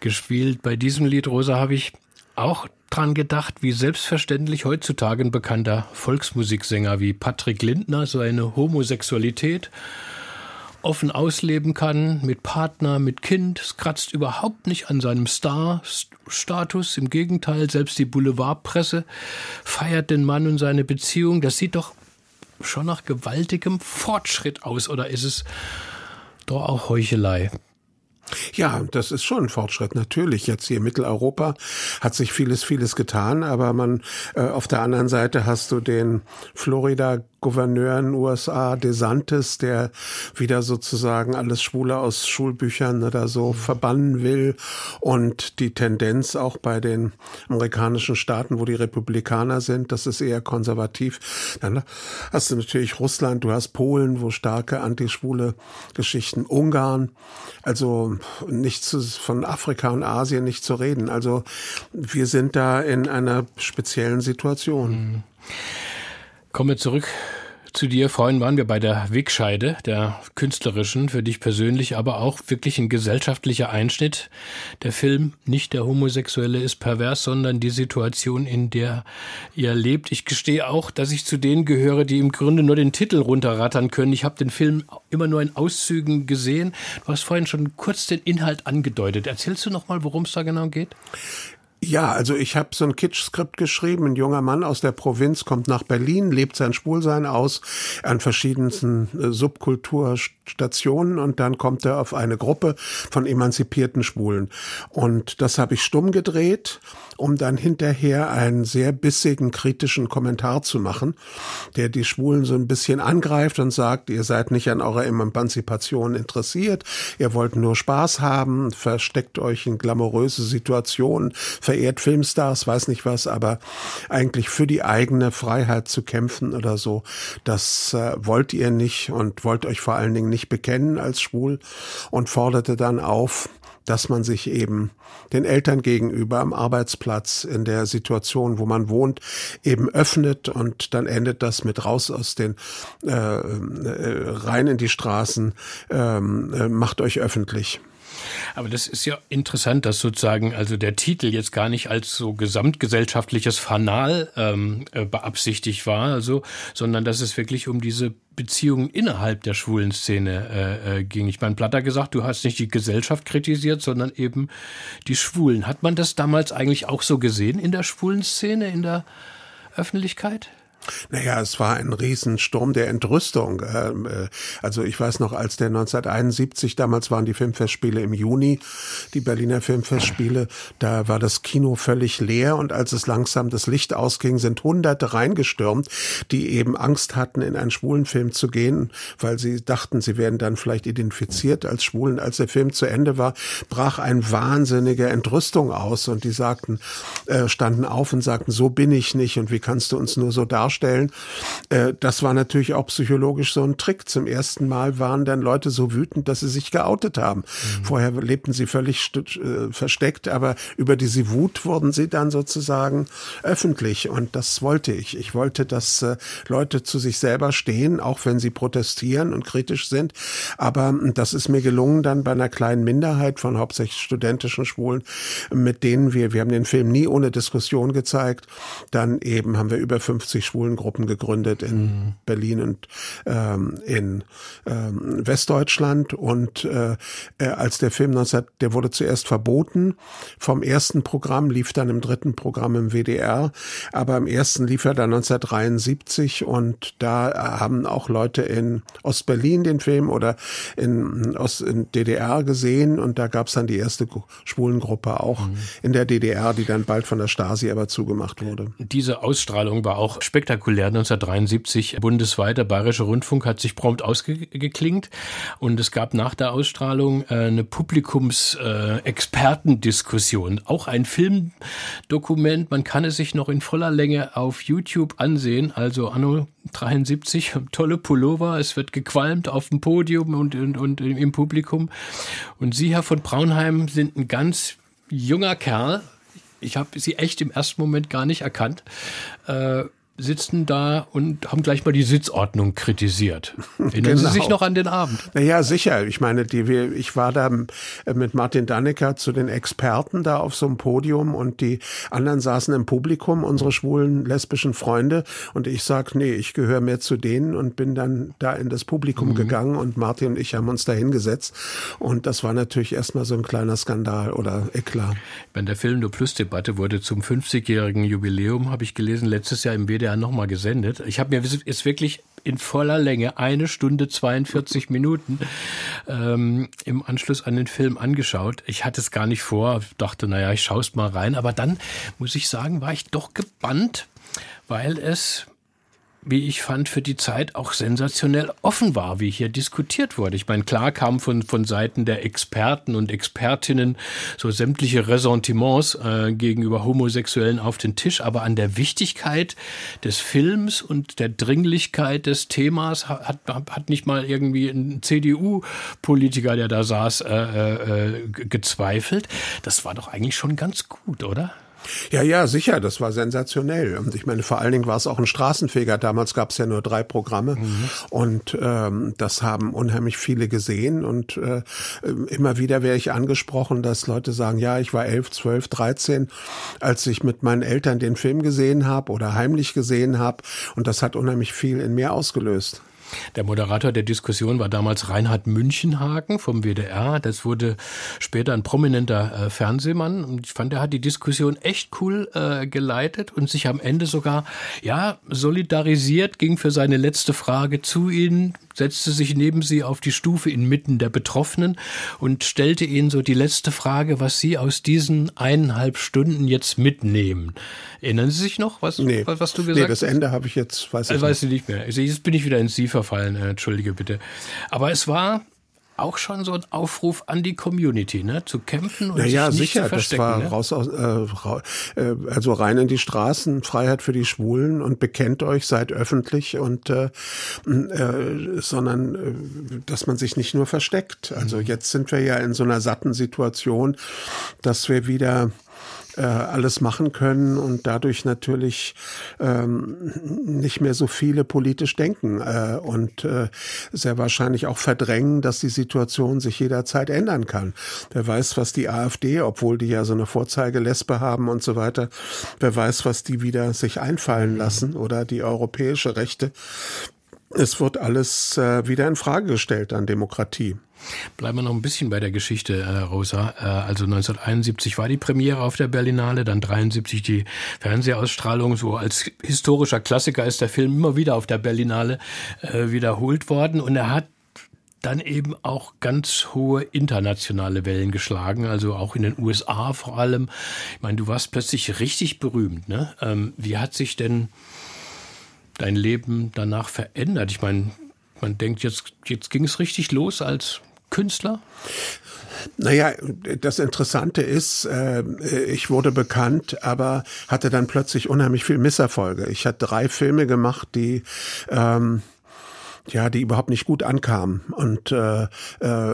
gespielt. Bei diesem Lied, Rosa, habe ich auch dran gedacht, wie selbstverständlich heutzutage ein bekannter Volksmusiksänger wie Patrick Lindner seine Homosexualität offen ausleben kann, mit Partner, mit Kind. Es kratzt überhaupt nicht an seinem Star-Status. Im Gegenteil, selbst die Boulevardpresse feiert den Mann und seine Beziehung. Das sieht doch schon nach gewaltigem Fortschritt aus, oder ist es doch auch Heuchelei? Ja, das ist schon ein Fortschritt. Natürlich, jetzt hier Mitteleuropa hat sich vieles, vieles getan, aber man äh, auf der anderen Seite hast du den Florida Gouverneur in den USA, DeSantis, der wieder sozusagen alles Schwule aus Schulbüchern oder so verbannen will und die Tendenz auch bei den amerikanischen Staaten, wo die Republikaner sind, das ist eher konservativ. Dann hast du natürlich Russland, du hast Polen, wo starke antischwule Geschichten, Ungarn, also nichts von Afrika und Asien nicht zu reden. Also wir sind da in einer speziellen Situation. Mhm. Kommen wir zurück zu dir. Vorhin waren wir bei der Wegscheide, der künstlerischen, für dich persönlich, aber auch wirklich ein gesellschaftlicher Einschnitt. Der Film, nicht der Homosexuelle ist pervers, sondern die Situation, in der ihr lebt. Ich gestehe auch, dass ich zu denen gehöre, die im Grunde nur den Titel runterrattern können. Ich habe den Film immer nur in Auszügen gesehen. Du hast vorhin schon kurz den Inhalt angedeutet. Erzählst du noch mal, worum es da genau geht? Ja, also ich habe so ein Kitsch-Skript geschrieben. Ein junger Mann aus der Provinz kommt nach Berlin, lebt sein Schwulsein aus an verschiedensten äh, Subkulturstationen und dann kommt er auf eine Gruppe von emanzipierten Schwulen. Und das habe ich stumm gedreht um dann hinterher einen sehr bissigen, kritischen Kommentar zu machen, der die Schwulen so ein bisschen angreift und sagt, ihr seid nicht an eurer Emanzipation interessiert, ihr wollt nur Spaß haben, versteckt euch in glamouröse Situationen, verehrt Filmstars, weiß nicht was, aber eigentlich für die eigene Freiheit zu kämpfen oder so, das äh, wollt ihr nicht und wollt euch vor allen Dingen nicht bekennen als schwul und forderte dann auf, dass man sich eben den Eltern gegenüber am Arbeitsplatz in der Situation, wo man wohnt, eben öffnet und dann endet das mit raus aus den äh, äh, rein in die Straßen, ähm, äh, macht euch öffentlich. Aber das ist ja interessant, dass sozusagen also der Titel jetzt gar nicht als so gesamtgesellschaftliches Fanal ähm, äh, beabsichtigt war, also, sondern dass es wirklich um diese Beziehungen innerhalb der schwulen Szene äh, äh, ging. Ich meine, Platter gesagt, du hast nicht die Gesellschaft kritisiert, sondern eben die Schwulen. Hat man das damals eigentlich auch so gesehen in der schwulen Szene, in der Öffentlichkeit? Naja, es war ein Riesensturm der Entrüstung. Ähm, äh, also ich weiß noch, als der 1971, damals waren die Filmfestspiele im Juni, die Berliner Filmfestspiele, da war das Kino völlig leer und als es langsam das Licht ausging, sind Hunderte reingestürmt, die eben Angst hatten, in einen schwulen Film zu gehen, weil sie dachten, sie werden dann vielleicht identifiziert als Schwulen. Als der Film zu Ende war, brach ein wahnsinnige Entrüstung aus und die sagten, äh, standen auf und sagten, so bin ich nicht und wie kannst du uns nur so darstellen? Darstellen. Äh, das war natürlich auch psychologisch so ein Trick. Zum ersten Mal waren dann Leute so wütend, dass sie sich geoutet haben. Mhm. Vorher lebten sie völlig äh, versteckt, aber über diese Wut wurden sie dann sozusagen öffentlich. Und das wollte ich. Ich wollte, dass äh, Leute zu sich selber stehen, auch wenn sie protestieren und kritisch sind. Aber das ist mir gelungen dann bei einer kleinen Minderheit von hauptsächlich studentischen Schwulen, mit denen wir, wir haben den Film nie ohne Diskussion gezeigt. Dann eben haben wir über 50 Schwulen Schwulengruppen gegründet in mhm. Berlin und ähm, in ähm, Westdeutschland. Und äh, äh als der Film 19, der wurde zuerst verboten vom ersten Programm, lief dann im dritten Programm im WDR, aber im ersten lief er dann 1973 und da haben auch Leute in Ostberlin den Film oder in, Ost, in DDR gesehen und da gab es dann die erste Schwulengruppe auch mhm. in der DDR, die dann bald von der Stasi aber zugemacht wurde. Diese Ausstrahlung war auch spektakulär spektakulär 1973 bundesweit. Der Bayerische Rundfunk hat sich prompt ausgeklingt und es gab nach der Ausstrahlung äh, eine Publikumsexpertendiskussion. Auch ein Filmdokument, man kann es sich noch in voller Länge auf YouTube ansehen, also Anno 73, tolle Pullover, es wird gequalmt auf dem Podium und, und, und im Publikum. Und Sie, Herr von Braunheim, sind ein ganz junger Kerl, ich habe sie echt im ersten Moment gar nicht erkannt. Äh, sitzen da und haben gleich mal die Sitzordnung kritisiert. Erinnern genau. Sie sich noch an den Abend? Naja, sicher. Ich meine, die, ich war da äh, mit Martin Dannecker zu den Experten da auf so einem Podium und die anderen saßen im Publikum, unsere schwulen, lesbischen Freunde. Und ich sag, nee, ich gehöre mehr zu denen und bin dann da in das Publikum mhm. gegangen und Martin und ich haben uns da hingesetzt. Und das war natürlich erstmal so ein kleiner Skandal oder Eklat. Wenn der Film nur Plus Debatte wurde zum 50-jährigen Jubiläum, habe ich gelesen, letztes Jahr im WDR NDR nochmal gesendet. Ich habe mir jetzt wirklich in voller Länge eine Stunde 42 Minuten ähm, im Anschluss an den Film angeschaut. Ich hatte es gar nicht vor, dachte, naja, ich schaue es mal rein. Aber dann, muss ich sagen, war ich doch gebannt, weil es wie ich fand, für die Zeit auch sensationell offen war, wie hier diskutiert wurde. Ich meine, klar kam von, von Seiten der Experten und Expertinnen so sämtliche Ressentiments äh, gegenüber Homosexuellen auf den Tisch, aber an der Wichtigkeit des Films und der Dringlichkeit des Themas hat, hat nicht mal irgendwie ein CDU-Politiker, der da saß, äh, äh, gezweifelt. Das war doch eigentlich schon ganz gut, oder? Ja, ja, sicher, das war sensationell. Und ich meine, vor allen Dingen war es auch ein Straßenfeger. Damals gab es ja nur drei Programme mhm. und ähm, das haben unheimlich viele gesehen. Und äh, immer wieder wäre ich angesprochen, dass Leute sagen, ja, ich war elf, zwölf, dreizehn, als ich mit meinen Eltern den Film gesehen habe oder heimlich gesehen habe. Und das hat unheimlich viel in mir ausgelöst. Der Moderator der Diskussion war damals Reinhard Münchenhagen vom WDR. Das wurde später ein prominenter äh, Fernsehmann. Und ich fand, er hat die Diskussion echt cool äh, geleitet und sich am Ende sogar, ja, solidarisiert, ging für seine letzte Frage zu ihnen, setzte sich neben sie auf die Stufe inmitten der Betroffenen und stellte ihnen so die letzte Frage, was sie aus diesen eineinhalb Stunden jetzt mitnehmen. Erinnern Sie sich noch, was, nee. was, was du gesagt hast? Nee, das Ende habe ich jetzt, weiß ich also, weiß nicht mehr. Also jetzt bin ich wieder in Sie verfallen, äh, entschuldige bitte. Aber es war auch schon so ein Aufruf an die Community, ne, zu kämpfen und naja, sich nicht sicher, zu verstecken. Das war ne? raus aus, äh, äh, also rein in die Straßen, Freiheit für die Schwulen und bekennt euch, seid öffentlich und äh, äh, sondern äh, dass man sich nicht nur versteckt. Also mhm. jetzt sind wir ja in so einer satten Situation, dass wir wieder äh, alles machen können und dadurch natürlich ähm, nicht mehr so viele politisch denken äh, und äh, sehr wahrscheinlich auch verdrängen, dass die Situation sich jederzeit ändern kann. Wer weiß, was die AfD, obwohl die ja so eine Vorzeigelesbe haben und so weiter, wer weiß, was die wieder sich einfallen lassen oder die europäische Rechte. Es wird alles äh, wieder in Frage gestellt an Demokratie. Bleiben wir noch ein bisschen bei der Geschichte, äh, Rosa. Äh, also 1971 war die Premiere auf der Berlinale, dann 73 die Fernsehausstrahlung. So als historischer Klassiker ist der Film immer wieder auf der Berlinale äh, wiederholt worden und er hat dann eben auch ganz hohe internationale Wellen geschlagen, also auch in den USA vor allem. Ich meine, du warst plötzlich richtig berühmt. Ne? Ähm, wie hat sich denn dein Leben danach verändert? Ich meine, man denkt, jetzt, jetzt ging es richtig los als Künstler? Naja, das Interessante ist, äh, ich wurde bekannt, aber hatte dann plötzlich unheimlich viel Misserfolge. Ich hatte drei Filme gemacht, die ähm, ja, die überhaupt nicht gut ankamen. Und äh, äh,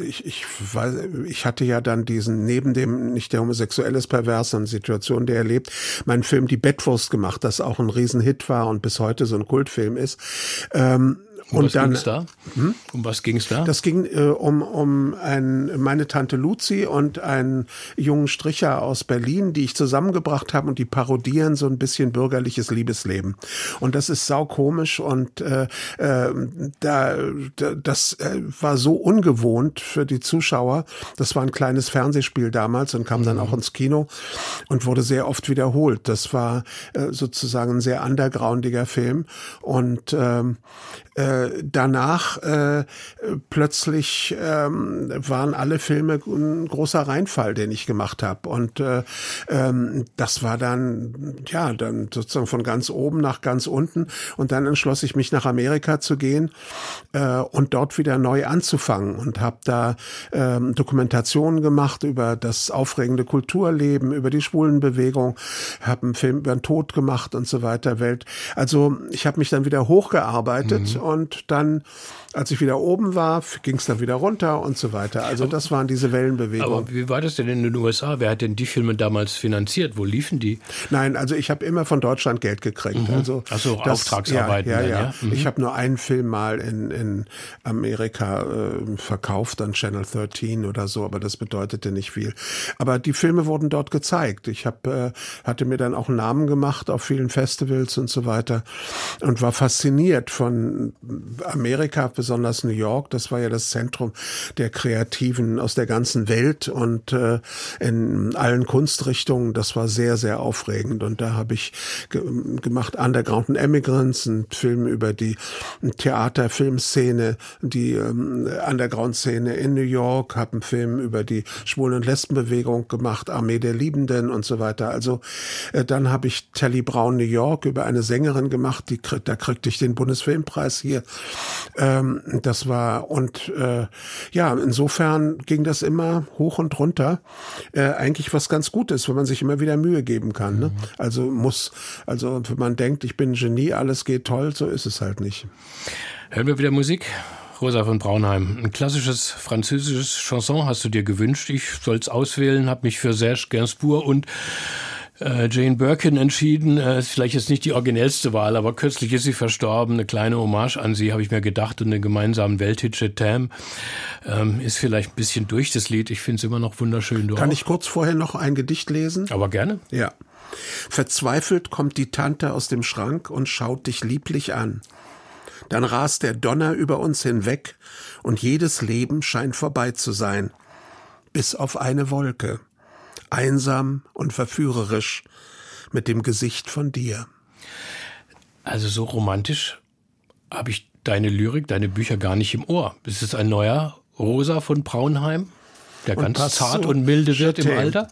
ich, ich, weiß, ich hatte ja dann diesen, neben dem, nicht der homosexuelles Pervers, sondern Situation, der erlebt, meinen Film Die Bettwurst gemacht, das auch ein Riesenhit war und bis heute so ein Kultfilm ist. Ähm, um und was dann, ging's da? Hm? Um was ging's da? Das ging äh, um, um ein, meine Tante Luzi und einen jungen Stricher aus Berlin, die ich zusammengebracht habe und die parodieren so ein bisschen bürgerliches Liebesleben. Und das ist saukomisch und äh, äh, da, da, das äh, war so ungewohnt für die Zuschauer. Das war ein kleines Fernsehspiel damals und kam mhm. dann auch ins Kino und wurde sehr oft wiederholt. Das war äh, sozusagen ein sehr undergroundiger Film und ähm, äh, danach äh, plötzlich ähm, waren alle Filme ein großer Reinfall, den ich gemacht habe. Und äh, ähm, das war dann, ja, dann sozusagen von ganz oben nach ganz unten. Und dann entschloss ich mich nach Amerika zu gehen äh, und dort wieder neu anzufangen und habe da ähm, Dokumentationen gemacht über das aufregende Kulturleben, über die Schwulenbewegung, habe einen Film über den Tod gemacht und so weiter. Welt. Also ich habe mich dann wieder hochgearbeitet mhm und dann als ich wieder oben war, ging es dann wieder runter und so weiter. Also das waren diese Wellenbewegungen. Aber wie war das denn in den USA? Wer hat denn die Filme damals finanziert? Wo liefen die? Nein, also ich habe immer von Deutschland Geld gekriegt. Mhm. Also so, das, Auftragsarbeiten. Ja, ja, ja. ja. Mhm. Ich habe nur einen Film mal in, in Amerika äh, verkauft, an Channel 13 oder so, aber das bedeutete nicht viel. Aber die Filme wurden dort gezeigt. Ich hab, äh, hatte mir dann auch einen Namen gemacht auf vielen Festivals und so weiter und war fasziniert von Amerika, besonders New York, das war ja das Zentrum der Kreativen aus der ganzen Welt und äh, in allen Kunstrichtungen. Das war sehr, sehr aufregend. Und da habe ich ge gemacht Underground and Immigrants, ein Film über die Theater-Filmszene, die ähm, Underground-Szene in New York, habe einen Film über die Schwulen- und Lesbenbewegung gemacht, Armee der Liebenden und so weiter. Also äh, dann habe ich Telly Brown New York über eine Sängerin gemacht, die da kriegte ich den Bundesfilmpreis hier. Ähm, das war und äh, ja, insofern ging das immer hoch und runter. Äh, eigentlich was ganz Gutes, wenn man sich immer wieder Mühe geben kann. Ne? Mhm. Also muss, also wenn man denkt, ich bin ein Genie, alles geht toll, so ist es halt nicht. Hören wir wieder Musik. Rosa von Braunheim. Ein klassisches französisches Chanson hast du dir gewünscht. Ich soll es auswählen, habe mich für Serge Gainsbourg und äh, Jane Birkin entschieden. Äh, ist vielleicht jetzt nicht die originellste Wahl, aber kürzlich ist sie verstorben. Eine kleine Hommage an sie, habe ich mir gedacht, und den gemeinsamen Welthit Tam ähm, ist vielleicht ein bisschen durch das Lied. Ich finde es immer noch wunderschön. Du Kann auch? ich kurz vorher noch ein Gedicht lesen? Aber gerne. Ja. Verzweifelt kommt die Tante aus dem Schrank und schaut dich lieblich an. Dann rast der Donner über uns hinweg und jedes Leben scheint vorbei zu sein. Bis auf eine Wolke einsam und verführerisch mit dem Gesicht von dir. Also so romantisch habe ich deine Lyrik, deine Bücher gar nicht im Ohr. Ist es ein neuer Rosa von Braunheim, der und ganz zart und milde wird im Alter?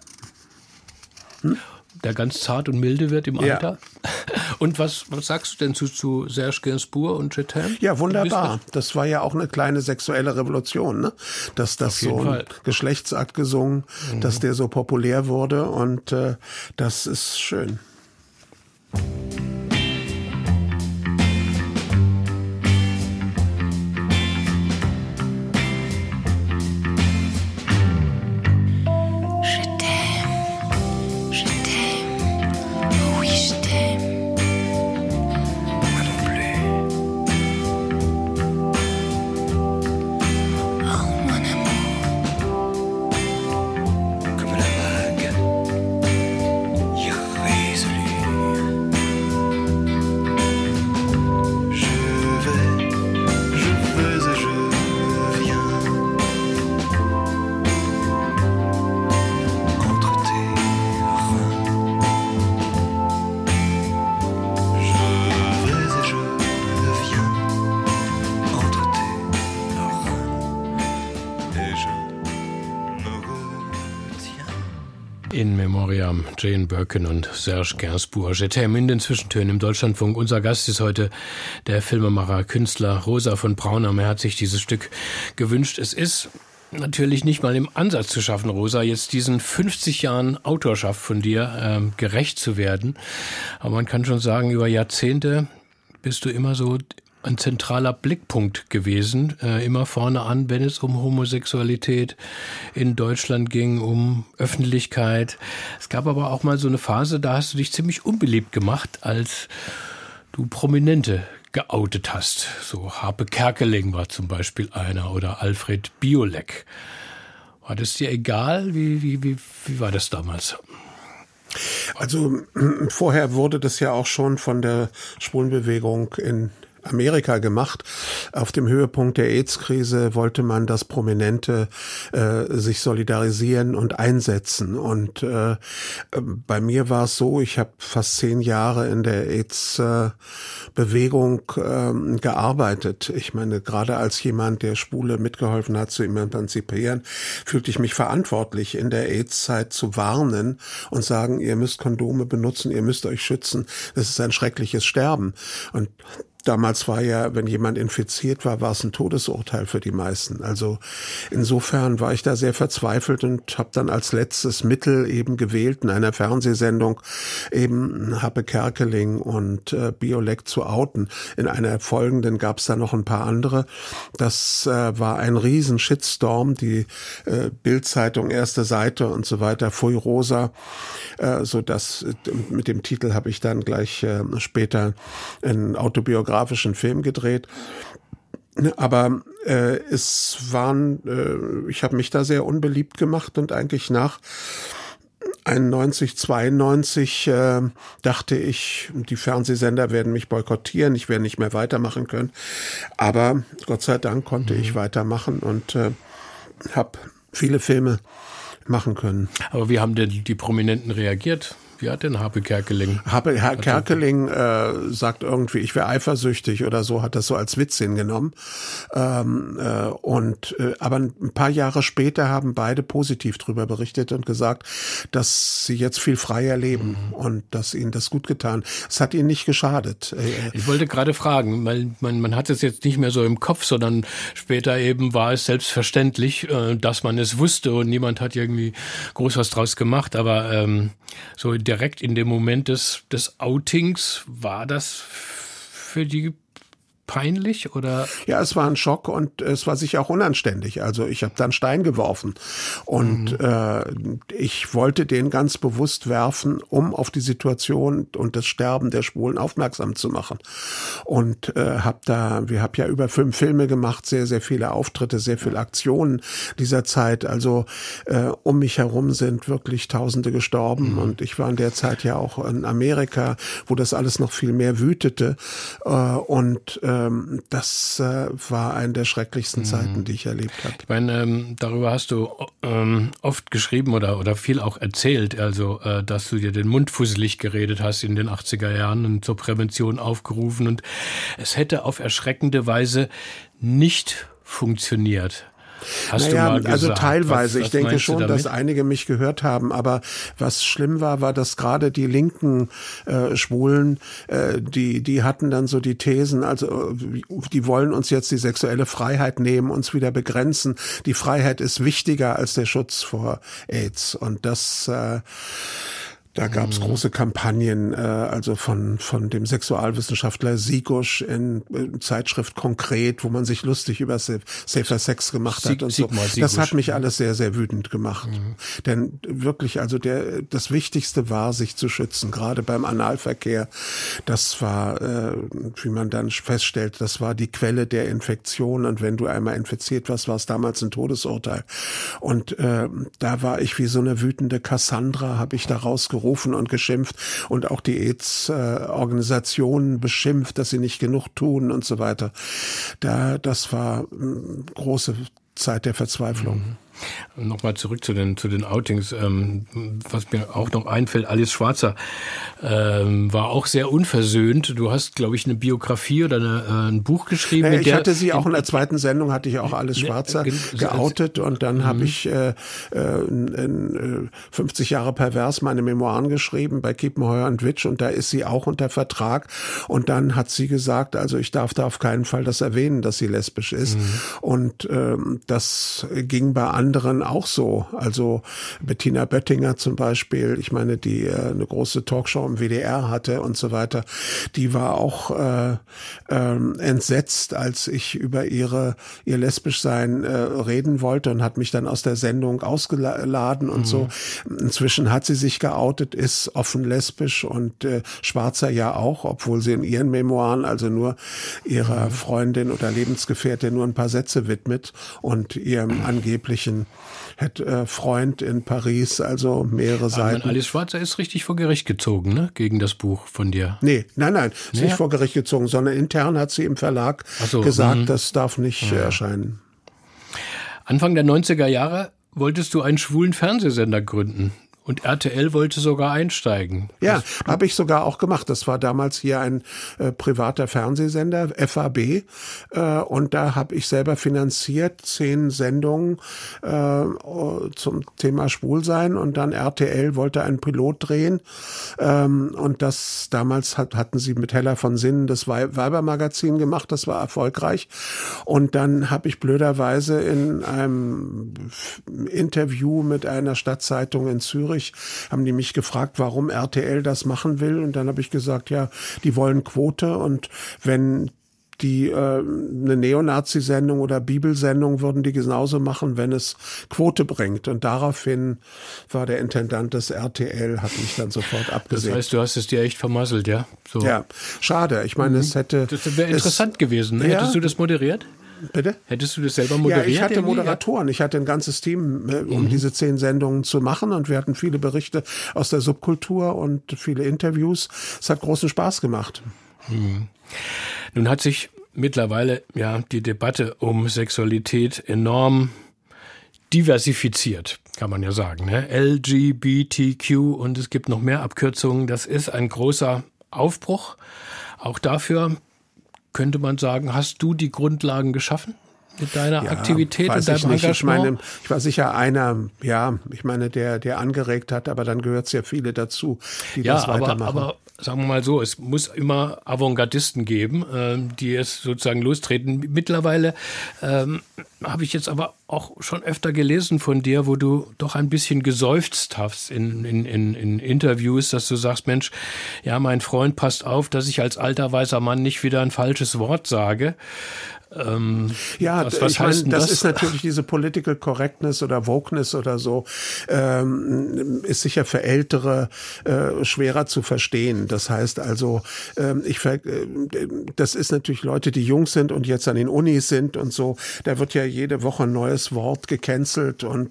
Hm? Der ganz zart und milde wird im Alter. Ja. Und was, was sagst du denn zu, zu Serge Gainsbourg und Chetan? Ja, wunderbar. Das war ja auch eine kleine sexuelle Revolution, ne? Dass das so ein Geschlechtsakt gesungen, mhm. dass der so populär wurde und äh, das ist schön. Jane Birkin und Serge Gainsbourg. J'étais in den Zwischentönen im Deutschlandfunk. Unser Gast ist heute der Filmemacher, Künstler Rosa von Braunheim. Er hat sich dieses Stück gewünscht. Es ist natürlich nicht mal im Ansatz zu schaffen, Rosa, jetzt diesen 50 Jahren Autorschaft von dir ähm, gerecht zu werden. Aber man kann schon sagen, über Jahrzehnte bist du immer so ein zentraler Blickpunkt gewesen, äh, immer vorne an, wenn es um Homosexualität in Deutschland ging, um Öffentlichkeit. Es gab aber auch mal so eine Phase, da hast du dich ziemlich unbeliebt gemacht, als du Prominente geoutet hast. So Harpe Kerkeling war zum Beispiel einer oder Alfred Biolek. War das dir egal? Wie, wie, wie, wie war das damals? Also vorher wurde das ja auch schon von der Schwulenbewegung in Amerika gemacht. Auf dem Höhepunkt der AIDS-Krise wollte man, dass Prominente äh, sich solidarisieren und einsetzen. Und äh, bei mir war es so, ich habe fast zehn Jahre in der AIDS-Bewegung äh, gearbeitet. Ich meine, gerade als jemand, der Spule mitgeholfen hat zu emanzipieren, fühlte ich mich verantwortlich, in der AIDS-Zeit zu warnen und sagen, ihr müsst Kondome benutzen, ihr müsst euch schützen. Das ist ein schreckliches Sterben. Und Damals war ja, wenn jemand infiziert war, war es ein Todesurteil für die meisten. Also insofern war ich da sehr verzweifelt und habe dann als letztes Mittel eben gewählt, in einer Fernsehsendung eben Happe Kerkeling und äh, Biolek zu outen. In einer folgenden gab es da noch ein paar andere. Das äh, war ein riesen Shitstorm, die äh, Bildzeitung erste Seite und so weiter, Fui Rosa, äh, so dass äh, mit dem Titel habe ich dann gleich äh, später ein Autobiografie biografischen Film gedreht. Aber äh, es waren, äh, ich habe mich da sehr unbeliebt gemacht und eigentlich nach 91, 92 äh, dachte ich, die Fernsehsender werden mich boykottieren, ich werde nicht mehr weitermachen können. Aber Gott sei Dank konnte mhm. ich weitermachen und äh, habe viele Filme machen können. Aber wie haben denn die Prominenten reagiert? Wie hat denn Harpe Kerkeling? Harpe Herr Kerkeling äh, sagt irgendwie, ich wäre eifersüchtig oder so, hat das so als Witz hingenommen. Ähm, äh, und äh, aber ein paar Jahre später haben beide positiv darüber berichtet und gesagt, dass sie jetzt viel freier leben mhm. und dass ihnen das gut getan. Es hat ihnen nicht geschadet. Äh, äh, ich wollte gerade fragen, weil man, man hat es jetzt nicht mehr so im Kopf, sondern später eben war es selbstverständlich, äh, dass man es wusste und niemand hat irgendwie groß was draus gemacht. Aber ähm, so direkt in dem Moment des, des Outings, war das für die peinlich oder? Ja, es war ein Schock und es war sicher auch unanständig. Also ich habe dann Stein geworfen und mhm. äh, ich wollte den ganz bewusst werfen, um auf die Situation und das Sterben der Schwulen aufmerksam zu machen. Und äh, habe da, wir haben ja über fünf Filme gemacht, sehr sehr viele Auftritte, sehr viele Aktionen dieser Zeit. Also äh, um mich herum sind wirklich Tausende gestorben mhm. und ich war in der Zeit ja auch in Amerika, wo das alles noch viel mehr wütete äh, und äh, ähm, das äh, war eine der schrecklichsten mhm. Zeiten, die ich erlebt habe. Ich meine, ähm, darüber hast du ähm, oft geschrieben oder, oder viel auch erzählt, also äh, dass du dir den Mund fusselig geredet hast in den 80er Jahren und zur Prävention aufgerufen und es hätte auf erschreckende Weise nicht funktioniert. Hast naja, also teilweise. Was, was ich denke schon, dass einige mich gehört haben. Aber was schlimm war, war, dass gerade die linken äh, Schwulen, äh, die, die hatten dann so die Thesen, also die wollen uns jetzt die sexuelle Freiheit nehmen, uns wieder begrenzen. Die Freiheit ist wichtiger als der Schutz vor AIDS. Und das äh, da gab es mhm. große Kampagnen, äh, also von, von dem Sexualwissenschaftler Sigusch in, in Zeitschrift Konkret, wo man sich lustig über Safer Sex gemacht hat und so. Das hat mich alles sehr, sehr wütend gemacht. Mhm. Denn wirklich, also der, das Wichtigste war, sich zu schützen, gerade beim Analverkehr. Das war, äh, wie man dann feststellt, das war die Quelle der Infektion. Und wenn du einmal infiziert warst, war es damals ein Todesurteil. Und äh, da war ich wie so eine wütende Cassandra, habe ich da rausgerufen gerufen und geschimpft und auch die AIDS-Organisationen beschimpft, dass sie nicht genug tun und so weiter. Da, das war hm, große Zeit der Verzweiflung. Mhm. Nochmal zurück zu den, zu den Outings. Ähm, was mir auch noch einfällt, Alice Schwarzer ähm, war auch sehr unversöhnt. Du hast, glaube ich, eine Biografie oder eine, äh, ein Buch geschrieben. Äh, ich hatte sie auch in der zweiten Sendung, hatte ich auch Alice Schwarzer äh, geoutet und dann habe mhm. ich äh, äh, in, 50 Jahre pervers meine Memoiren geschrieben bei Kiepenheuer und Witsch und da ist sie auch unter Vertrag und dann hat sie gesagt, also ich darf da auf keinen Fall das erwähnen, dass sie lesbisch ist mhm. und ähm, das ging bei anderen anderen auch so. Also Bettina Böttinger zum Beispiel, ich meine, die äh, eine große Talkshow im WDR hatte und so weiter, die war auch äh, äh, entsetzt, als ich über ihre ihr lesbisch sein äh, reden wollte und hat mich dann aus der Sendung ausgeladen und mhm. so. Inzwischen hat sie sich geoutet, ist offen lesbisch und äh, Schwarzer ja auch, obwohl sie in ihren Memoiren also nur ihrer mhm. Freundin oder Lebensgefährtin nur ein paar Sätze widmet und ihrem angeblichen hat äh, Freund in Paris, also mehrere Seiten. Alice Schwarzer ist richtig vor Gericht gezogen, ne? Gegen das Buch von dir. Nee, nein, nein, ist nicht vor Gericht gezogen, sondern intern hat sie im Verlag so, gesagt, mh. das darf nicht ja. erscheinen. Anfang der 90er Jahre wolltest du einen schwulen Fernsehsender gründen. Und RTL wollte sogar einsteigen. Ja, habe ich sogar auch gemacht. Das war damals hier ein äh, privater Fernsehsender, FAB. Äh, und da habe ich selber finanziert zehn Sendungen äh, zum Thema Schwulsein. Und dann RTL wollte einen Pilot drehen. Ähm, und das damals hat, hatten sie mit Heller von Sinnen das Weibermagazin gemacht. Das war erfolgreich. Und dann habe ich blöderweise in einem Interview mit einer Stadtzeitung in Zürich Zürich haben die mich gefragt, warum RTL das machen will. Und dann habe ich gesagt, ja, die wollen Quote und wenn die äh, eine Neonazi-Sendung oder Bibelsendung würden die genauso machen, wenn es Quote bringt. Und daraufhin war der Intendant des RTL, hat mich dann sofort abgesehen. Das heißt, du hast es dir echt vermasselt, ja? So. Ja, schade. Ich meine, mhm. es hätte. Das wäre interessant es, gewesen. Ne? Ja, Hättest du das moderiert? Bitte? Hättest du das selber moderiert? Ja, ich hatte? Moderatoren. Ich hatte ein ganzes Team, äh, um mhm. diese zehn Sendungen zu machen. Und wir hatten viele Berichte aus der Subkultur und viele Interviews. Es hat großen Spaß gemacht. Mhm. Nun hat sich mittlerweile ja die Debatte um Sexualität enorm diversifiziert, kann man ja sagen. Ne? LGBTQ und es gibt noch mehr Abkürzungen. Das ist ein großer Aufbruch. Auch dafür könnte man sagen, hast du die Grundlagen geschaffen? mit deiner ja, Aktivität und deinem Engagement? Ich, meine, ich war sicher einer, ja, ich meine, der, der angeregt hat, aber dann gehört es ja viele dazu, die ja, das weitermachen. Aber, aber sagen wir mal so, es muss immer Avantgardisten geben, ähm, die es sozusagen lostreten. Mittlerweile ähm, habe ich jetzt aber auch schon öfter gelesen von dir, wo du doch ein bisschen geseufzt hast in, in, in, in Interviews, dass du sagst, Mensch, ja, mein Freund passt auf, dass ich als alter weißer Mann nicht wieder ein falsches Wort sage. Ähm, ja, was, was ich meine, das, das, ist natürlich diese Political Correctness oder Wokeness oder so, ähm, ist sicher für Ältere äh, schwerer zu verstehen. Das heißt also, ähm, ich äh, das ist natürlich Leute, die jung sind und jetzt an den Unis sind und so. Da wird ja jede Woche ein neues Wort gecancelt und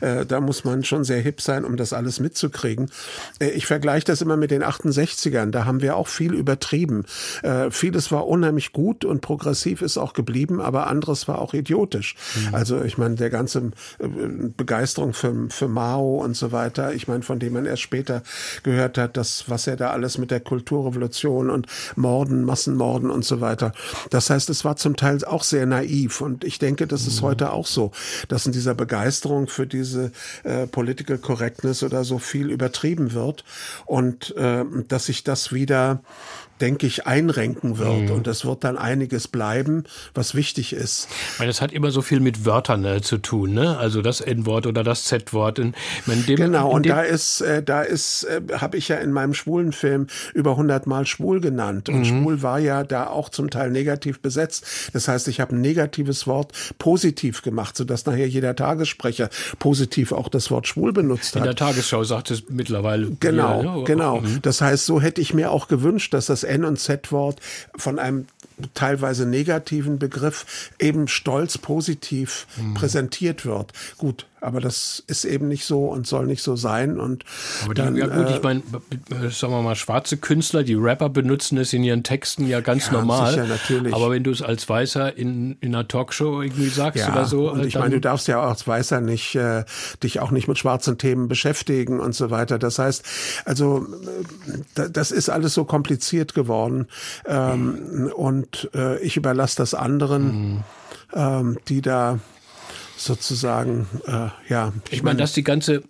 äh, da muss man schon sehr hip sein, um das alles mitzukriegen. Äh, ich vergleiche das immer mit den 68ern. Da haben wir auch viel übertrieben. Äh, vieles war unheimlich gut und progressiv ist auch geblieben, aber anderes war auch idiotisch. Mhm. Also ich meine, der ganze äh, Begeisterung für, für Mao und so weiter, ich meine, von dem man erst später gehört hat, dass was er da alles mit der Kulturrevolution und Morden, Massenmorden und so weiter. Das heißt, es war zum Teil auch sehr naiv und ich denke, das ist mhm. heute auch so, dass in dieser Begeisterung für diese äh, Political Correctness oder so viel übertrieben wird und äh, dass sich das wieder denke ich, einrenken wird. Mhm. Und es wird dann einiges bleiben, was wichtig ist. Weil es hat immer so viel mit Wörtern äh, zu tun, ne? Also das N-Wort oder das Z-Wort. Genau, und da ist, äh, da ist, äh, habe ich ja in meinem schwulen Film über 100 Mal schwul genannt. Und mhm. schwul war ja da auch zum Teil negativ besetzt. Das heißt, ich habe ein negatives Wort positiv gemacht, sodass nachher jeder Tagessprecher positiv auch das Wort schwul benutzt hat. In der Tagesschau sagt es mittlerweile. Genau, jeder, ne? genau. Mhm. Das heißt, so hätte ich mir auch gewünscht, dass das N- und Z-Wort von einem teilweise negativen Begriff eben stolz positiv mhm. präsentiert wird. Gut, aber das ist eben nicht so und soll nicht so sein. Und aber die, dann, ja gut, äh, ich meine, sagen wir mal, schwarze Künstler, die Rapper benutzen es in ihren Texten ja ganz ja, normal. Sicher, natürlich. Aber wenn du es als Weißer in, in einer Talkshow irgendwie sagst ja, oder so. Und ich meine, du darfst ja auch als Weißer nicht äh, dich auch nicht mit schwarzen Themen beschäftigen und so weiter. Das heißt, also äh, das ist alles so kompliziert geworden. Ähm, und äh, ich überlasse das anderen, mhm. ähm, die da sozusagen, äh, ja. Ich, ich meine, dass die ganze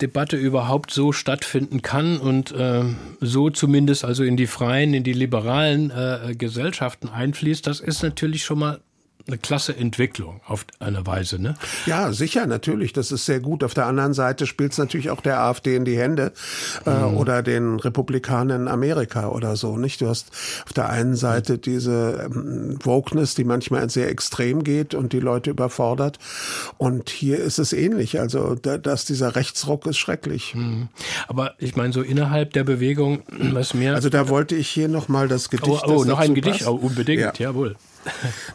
Debatte überhaupt so stattfinden kann und äh, so zumindest also in die freien, in die liberalen äh, Gesellschaften einfließt, das ist natürlich schon mal eine klasse Entwicklung auf eine Weise, ne? Ja, sicher, natürlich. Das ist sehr gut. Auf der anderen Seite spielt es natürlich auch der AfD in die Hände äh, mhm. oder den Republikanern in Amerika oder so, nicht? Du hast auf der einen Seite diese ähm, Wokeness, die manchmal sehr extrem geht und die Leute überfordert. Und hier ist es ähnlich. Also, da, dass dieser Rechtsruck ist schrecklich. Mhm. Aber ich meine, so innerhalb der Bewegung, was mir. Also, da wollte ich hier nochmal das Gedicht. Oh, oh noch ein Gedicht, oh, unbedingt, ja. jawohl.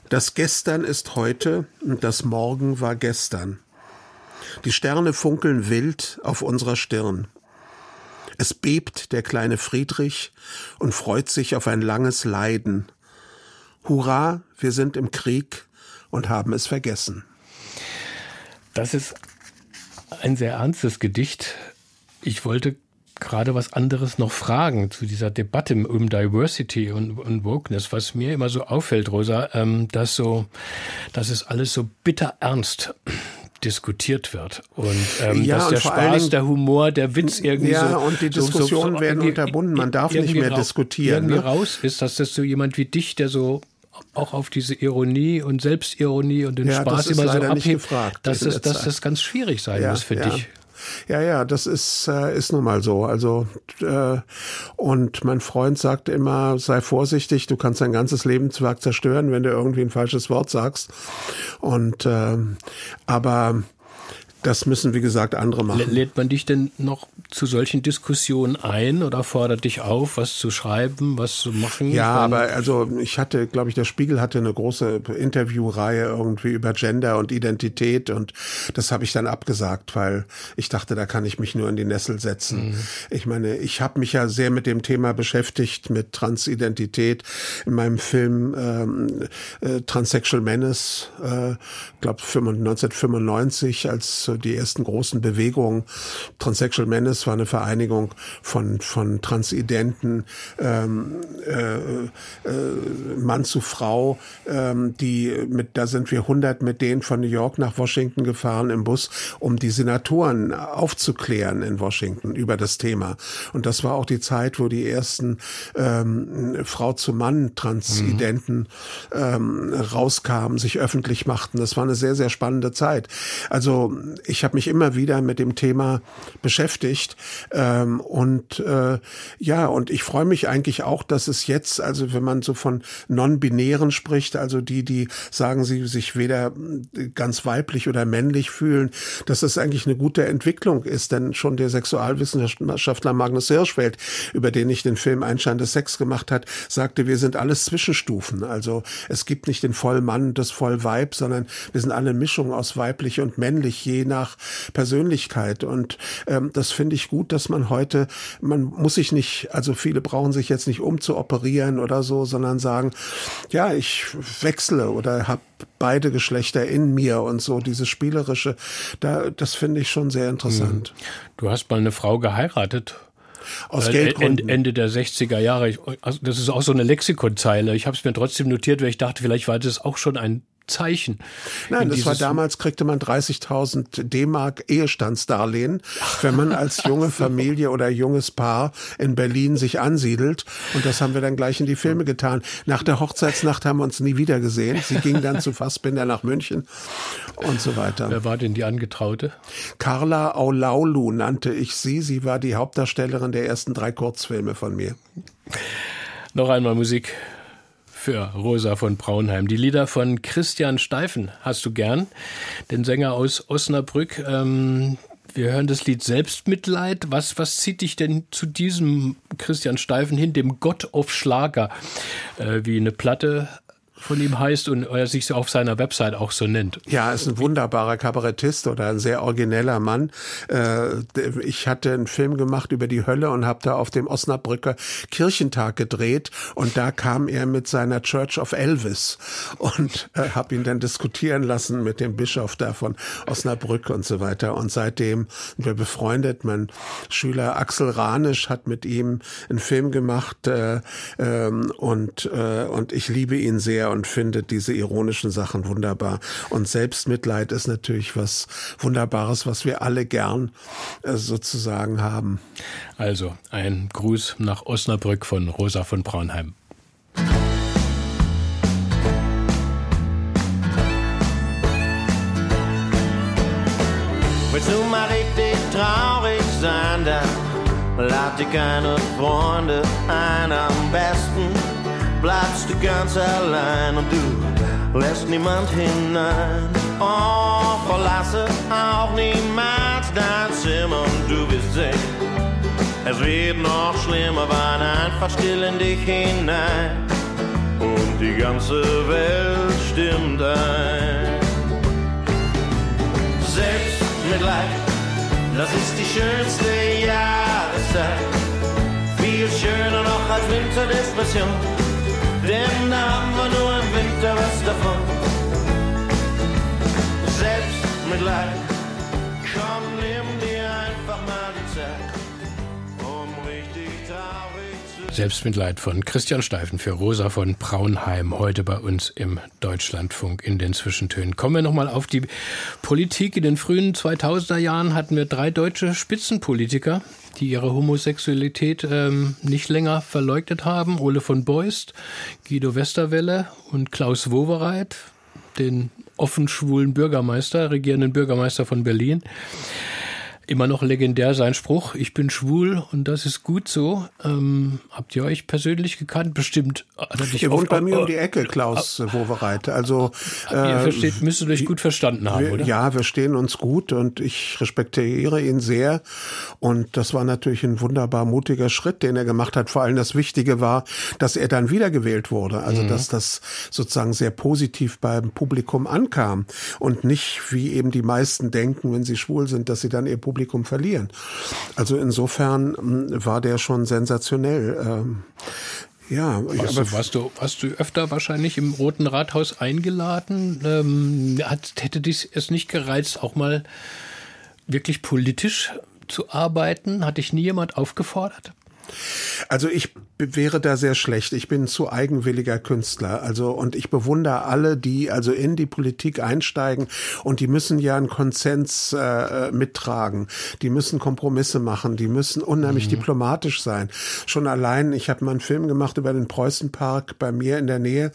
Das Gestern ist heute und das Morgen war gestern. Die Sterne funkeln wild auf unserer Stirn. Es bebt der kleine Friedrich und freut sich auf ein langes Leiden. Hurra, wir sind im Krieg und haben es vergessen. Das ist ein sehr ernstes Gedicht. Ich wollte gerade was anderes noch fragen zu dieser Debatte um Diversity und, und Wokeness. Was mir immer so auffällt, Rosa, ähm, dass so, dass es alles so bitter ernst diskutiert wird und ähm, ja, dass der Spaß, der Humor, der Witz irgendwie ja, so Ja, und die Diskussionen so, so, werden unterbunden. Man darf nicht mehr raus, diskutieren. Irgendwie ne? raus ist, dass das so jemand wie dich, der so auch auf diese Ironie und Selbstironie und den ja, Spaß immer so abhebt, dass, es, dass das ganz schwierig sein ja, muss für dich. Ja, ja, das ist, äh, ist nun mal so. Also, äh, und mein Freund sagte immer, sei vorsichtig, du kannst dein ganzes Lebenswerk zerstören, wenn du irgendwie ein falsches Wort sagst. Und, äh, aber das müssen, wie gesagt, andere machen. Lädt man dich denn noch zu solchen Diskussionen ein oder fordert dich auf, was zu schreiben, was zu machen? Ja, aber also ich hatte, glaube ich, der Spiegel hatte eine große Interviewreihe irgendwie über Gender und Identität und das habe ich dann abgesagt, weil ich dachte, da kann ich mich nur in die Nessel setzen. Mhm. Ich meine, ich habe mich ja sehr mit dem Thema beschäftigt, mit Transidentität in meinem Film ähm, äh, Transsexual Menace, äh, glaube 1995, als die ersten großen Bewegungen. Transsexual Menace war eine Vereinigung von von Transidenten, ähm, äh, äh, Mann zu Frau, ähm, die mit da sind wir 100 mit denen von New York nach Washington gefahren im Bus, um die Senatoren aufzuklären in Washington über das Thema. Und das war auch die Zeit, wo die ersten ähm, Frau zu Mann Transidenten mhm. ähm, rauskamen, sich öffentlich machten. Das war eine sehr, sehr spannende Zeit. Also ich habe mich immer wieder mit dem Thema beschäftigt ähm, und äh, ja, und ich freue mich eigentlich auch, dass es jetzt, also wenn man so von non-binären spricht, also die, die sagen, sie sich weder ganz weiblich oder männlich fühlen, dass das eigentlich eine gute Entwicklung ist, denn schon der Sexualwissenschaftler Magnus Hirschfeld, über den ich den Film Einstein des Sex gemacht hat, sagte, wir sind alles Zwischenstufen. Also es gibt nicht den Vollmann, das Vollweib, sondern wir sind alle Mischung aus weiblich und männlich, je nach Persönlichkeit. Und ähm, das finde ich gut, dass man heute, man muss sich nicht, also viele brauchen sich jetzt nicht umzuoperieren oder so, sondern sagen, ja, ich wechsle oder habe beide Geschlechter in mir und so dieses spielerische, da das finde ich schon sehr interessant. Mhm. Du hast mal eine Frau geheiratet aus äh, Geldgründen. Ende der 60er Jahre. Also das ist auch so eine Lexikonzeile. Ich habe es mir trotzdem notiert, weil ich dachte, vielleicht war das auch schon ein Zeichen. Nein, das war damals, kriegte man 30.000 D-Mark Ehestandsdarlehen, wenn man als junge Familie oder junges Paar in Berlin sich ansiedelt. Und das haben wir dann gleich in die Filme getan. Nach der Hochzeitsnacht haben wir uns nie wieder gesehen. Sie ging dann zu Fassbinder nach München und so weiter. Wer war denn die Angetraute? Carla Aulaulu nannte ich sie. Sie war die Hauptdarstellerin der ersten drei Kurzfilme von mir. Noch einmal Musik für Rosa von Braunheim. Die Lieder von Christian Steifen hast du gern, den Sänger aus Osnabrück. Ähm, wir hören das Lied Selbstmitleid. Was, was zieht dich denn zu diesem Christian Steifen hin, dem Gott auf Schlager, äh, wie eine Platte von ihm heißt und er sich auf seiner Website auch so nennt. Ja, ist ein wunderbarer Kabarettist oder ein sehr origineller Mann. Äh, ich hatte einen Film gemacht über die Hölle und habe da auf dem Osnabrücker Kirchentag gedreht und da kam er mit seiner Church of Elvis und äh, habe ihn dann diskutieren lassen mit dem Bischof da von Osnabrück und so weiter und seitdem sind wir befreundet. Mein Schüler Axel Ranisch hat mit ihm einen Film gemacht äh, ähm, und, und ich liebe ihn sehr und findet diese ironischen Sachen wunderbar. Und Selbstmitleid ist natürlich was Wunderbares, was wir alle gern äh, sozusagen haben. Also ein Gruß nach Osnabrück von Rosa von Braunheim. Willst du mal richtig traurig sein, dann lad dir keine Freunde ein am besten bleibst du ganz allein und du lässt niemand hinein. Oh, verlasse auch niemals dein Zimmer und du wirst sehen, es wird noch schlimmer, weil einfach still in dich hinein und die ganze Welt stimmt ein. Selbstmitleid, das ist die schönste Jahreszeit. Viel schöner noch als Winterdepression denn da haben wir nur im Winter was davon. Selbst mit Leid, komm, nimm dir einfach mal Selbstmitleid von Christian Steifen für Rosa von Braunheim heute bei uns im Deutschlandfunk in den Zwischentönen. Kommen wir nochmal auf die Politik. In den frühen 2000er Jahren hatten wir drei deutsche Spitzenpolitiker, die ihre Homosexualität ähm, nicht länger verleugnet haben. Ole von Beust, Guido Westerwelle und Klaus Wowereit, den offen schwulen Bürgermeister, regierenden Bürgermeister von Berlin. Immer noch legendär sein Spruch, ich bin schwul und das ist gut so. Ähm, habt ihr euch persönlich gekannt? Bestimmt. Ihr wohnt bei mir um die Ecke, Klaus äh, Wowereit. Also äh, ihr versteht, müsstet euch gut verstanden haben, wir, oder? Ja, wir stehen uns gut und ich respektiere ihn sehr. Und das war natürlich ein wunderbar mutiger Schritt, den er gemacht hat. Vor allem das Wichtige war, dass er dann wiedergewählt wurde. Also mhm. dass das sozusagen sehr positiv beim Publikum ankam und nicht, wie eben die meisten denken, wenn sie schwul sind, dass sie dann ihr Publikum Publikum verlieren. Also insofern hm, war der schon sensationell. Ähm, ja, warst, aber du, warst, du, warst du öfter wahrscheinlich im Roten Rathaus eingeladen? Ähm, hat, hätte dich es nicht gereizt, auch mal wirklich politisch zu arbeiten? Hat dich nie jemand aufgefordert? Also ich wäre da sehr schlecht. Ich bin zu eigenwilliger Künstler. Also, und ich bewundere alle, die also in die Politik einsteigen und die müssen ja einen Konsens äh, mittragen. Die müssen Kompromisse machen. Die müssen unheimlich mhm. diplomatisch sein. Schon allein, ich habe mal einen Film gemacht über den Preußenpark bei mir in der Nähe.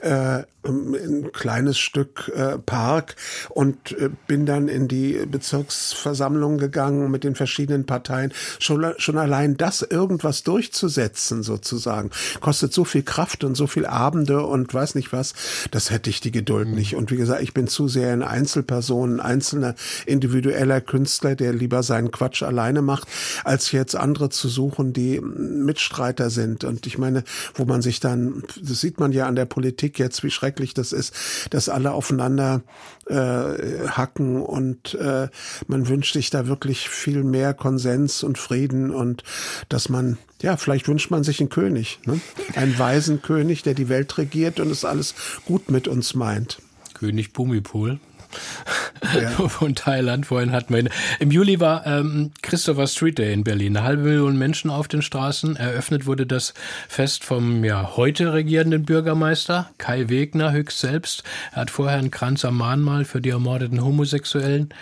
Äh, ein kleines Stück äh, Park und äh, bin dann in die Bezirksversammlung gegangen mit den verschiedenen Parteien. Schon, schon allein das irgendwas durchzusetzen sozusagen kostet so viel Kraft und so viel Abende und weiß nicht was. Das hätte ich die Geduld mhm. nicht. Und wie gesagt, ich bin zu sehr ein Einzelperson, ein einzelner individueller Künstler, der lieber seinen Quatsch alleine macht, als jetzt andere zu suchen, die Mitstreiter sind. Und ich meine, wo man sich dann, das sieht man ja an der Politik jetzt, wie schrecklich das ist, dass alle aufeinander äh, hacken und äh, man wünscht sich da wirklich viel mehr Konsens und Frieden und dass man ja, vielleicht wünscht man sich einen König, ne? einen weisen König, der die Welt regiert und es alles gut mit uns meint. König Bumipol ja. von Thailand. Vorhin hatten wir Im Juli war ähm, Christopher Street Day in Berlin. Eine halbe Million Menschen auf den Straßen. Eröffnet wurde das Fest vom ja heute regierenden Bürgermeister Kai Wegner höchst selbst. Er hat vorher einen Kranz am Mahnmal für die ermordeten Homosexuellen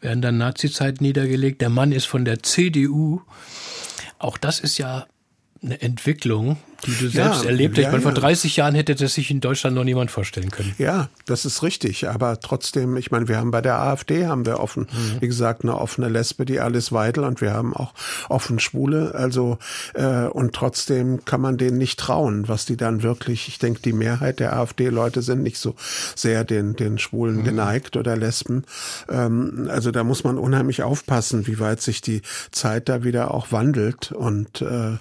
während der Nazizeit niedergelegt. Der Mann ist von der CDU. Auch das ist ja eine Entwicklung, die du selbst ja, erlebt hast. Ja, ich meine, vor 30 Jahren hätte das sich in Deutschland noch niemand vorstellen können. Ja, das ist richtig. Aber trotzdem, ich meine, wir haben bei der AfD haben wir offen, mhm. wie gesagt, eine offene Lesbe, die Alice Weidel, und wir haben auch offen Schwule. Also äh, und trotzdem kann man denen nicht trauen, was die dann wirklich. Ich denke, die Mehrheit der AfD-Leute sind nicht so sehr den den Schwulen mhm. geneigt oder Lesben. Ähm, also da muss man unheimlich aufpassen, wie weit sich die Zeit da wieder auch wandelt und äh,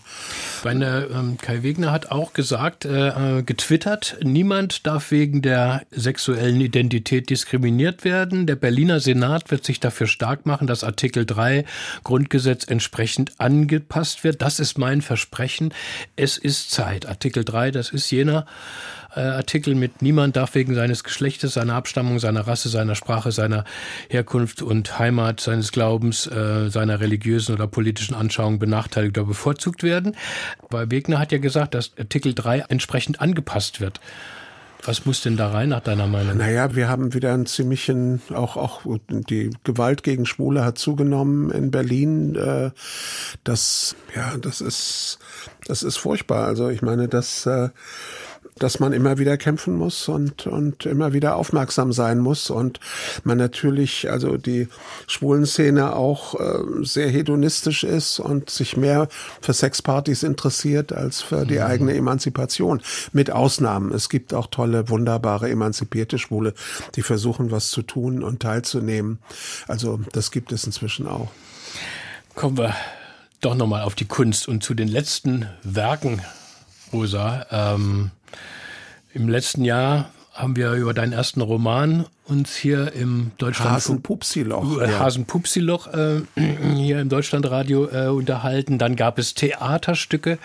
Meine ähm, Kai Wegner hat auch gesagt, äh, äh, getwittert, niemand darf wegen der sexuellen Identität diskriminiert werden. Der Berliner Senat wird sich dafür stark machen, dass Artikel 3 Grundgesetz entsprechend angepasst wird. Das ist mein Versprechen. Es ist Zeit. Artikel 3, das ist jener äh, Artikel mit niemand darf wegen seines Geschlechtes, seiner Abstammung, seiner Rasse, seiner Sprache, seiner Herkunft und Heimat, seines Glaubens, äh, seiner religiösen oder politischen Anschauung benachteiligt oder bevorzugt werden. Weil Wegner hat ja gesagt, dass Artikel 3 entsprechend angepasst wird. Was muss denn da rein nach deiner Meinung? Naja, wir haben wieder einen ziemlichen, auch, auch die Gewalt gegen Schwule hat zugenommen in Berlin. Äh, das, ja, das ist, das ist furchtbar. Also ich meine, das, äh, dass man immer wieder kämpfen muss und, und immer wieder aufmerksam sein muss und man natürlich, also die Schwulenszene auch äh, sehr hedonistisch ist und sich mehr für Sexpartys interessiert als für die mhm. eigene Emanzipation. Mit Ausnahmen. Es gibt auch tolle, wunderbare, emanzipierte Schwule, die versuchen, was zu tun und teilzunehmen. Also das gibt es inzwischen auch. Kommen wir doch nochmal auf die Kunst und zu den letzten Werken, Rosa. Ähm, im letzten Jahr haben wir über deinen ersten Roman uns hier im Deutschland Hasenpupsiloch äh, Hasenpupsiloch äh, hier im Deutschlandradio äh, unterhalten. Dann gab es Theaterstücke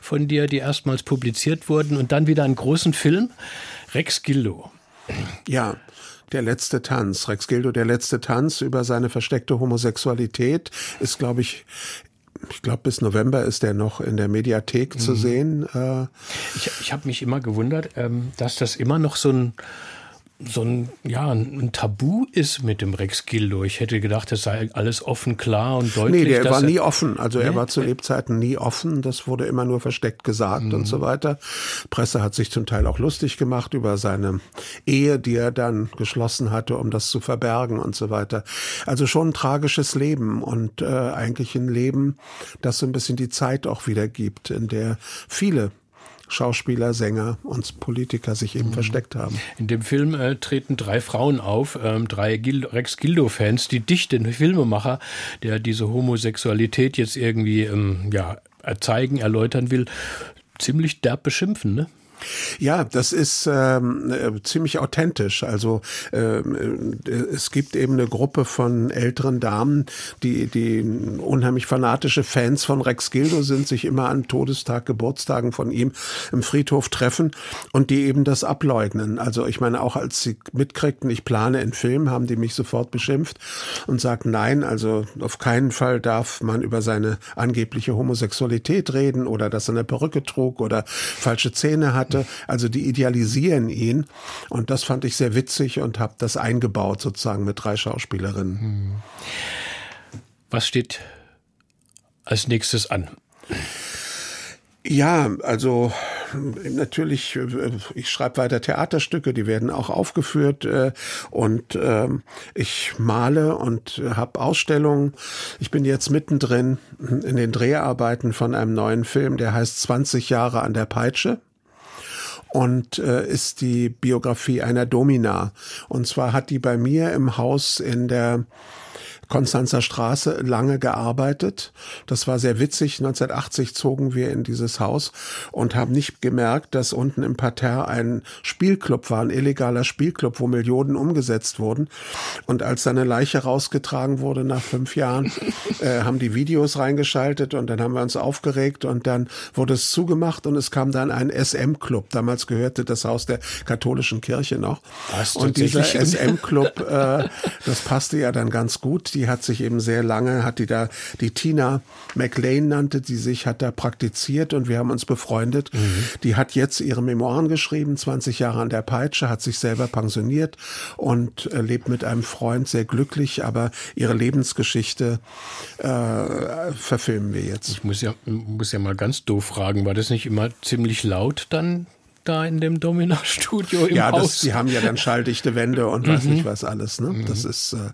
von dir, die erstmals publiziert wurden und dann wieder einen großen Film Rex Gildo. Ja, der letzte Tanz. Rex Gildo, der letzte Tanz über seine versteckte Homosexualität, ist, glaube ich, ich glaube, bis November ist der noch in der Mediathek mhm. zu sehen. Äh, ich ich habe mich immer gewundert, ähm, dass das immer noch so ein so ein, ja, ein Tabu ist mit dem Rex Gildo. Ich hätte gedacht, es sei alles offen, klar und deutlich. Nee, der war nie offen. Also nee? er war zu Lebzeiten nie offen. Das wurde immer nur versteckt gesagt mhm. und so weiter. Presse hat sich zum Teil auch lustig gemacht über seine Ehe, die er dann geschlossen hatte, um das zu verbergen und so weiter. Also schon ein tragisches Leben und äh, eigentlich ein Leben, das so ein bisschen die Zeit auch wiedergibt, in der viele Schauspieler, Sänger und Politiker sich eben mhm. versteckt haben. In dem Film äh, treten drei Frauen auf, ähm, drei Gil Rex Gildo-Fans, die dich, den Filmemacher, der diese Homosexualität jetzt irgendwie ähm, ja, zeigen, erläutern will, ziemlich derb beschimpfen, ne? Ja, das ist ähm, äh, ziemlich authentisch. Also ähm, äh, es gibt eben eine Gruppe von älteren Damen, die, die unheimlich fanatische Fans von Rex Gildo sind, sich immer an Todestag, Geburtstagen von ihm im Friedhof treffen und die eben das ableugnen. Also ich meine, auch als sie mitkriegten, ich plane einen Film, haben die mich sofort beschimpft und sagten, nein, also auf keinen Fall darf man über seine angebliche Homosexualität reden oder dass er eine Perücke trug oder falsche Zähne hatte hatte. Also die idealisieren ihn und das fand ich sehr witzig und habe das eingebaut sozusagen mit drei Schauspielerinnen. Hm. Was steht als nächstes an? Ja, also natürlich, äh, ich schreibe weiter Theaterstücke, die werden auch aufgeführt äh, und ähm, ich male und habe Ausstellungen. Ich bin jetzt mittendrin in den Dreharbeiten von einem neuen Film, der heißt 20 Jahre an der Peitsche und äh, ist die Biografie einer Domina. Und zwar hat die bei mir im Haus in der Konstanzer Straße lange gearbeitet. Das war sehr witzig. 1980 zogen wir in dieses Haus und haben nicht gemerkt, dass unten im Parterre ein Spielclub war, ein illegaler Spielclub, wo Millionen umgesetzt wurden. Und als seine Leiche rausgetragen wurde nach fünf Jahren, äh, haben die Videos reingeschaltet und dann haben wir uns aufgeregt und dann wurde es zugemacht und es kam dann ein SM-Club. Damals gehörte das Haus der katholischen Kirche noch. Was, und dieser SM-Club, äh, das passte ja dann ganz gut die hat sich eben sehr lange, hat die da, die Tina McLean nannte die sich, hat da praktiziert und wir haben uns befreundet. Mhm. Die hat jetzt ihre Memoiren geschrieben, 20 Jahre an der Peitsche, hat sich selber pensioniert und äh, lebt mit einem Freund sehr glücklich, aber ihre Lebensgeschichte äh, verfilmen wir jetzt. Ich muss ja, muss ja mal ganz doof fragen, war das nicht immer ziemlich laut dann da in dem Domina-Studio im ja, Haus. Ja, sie haben ja dann schalldichte Wände und weiß mhm. nicht was alles. Ne? Mhm. Das ist äh,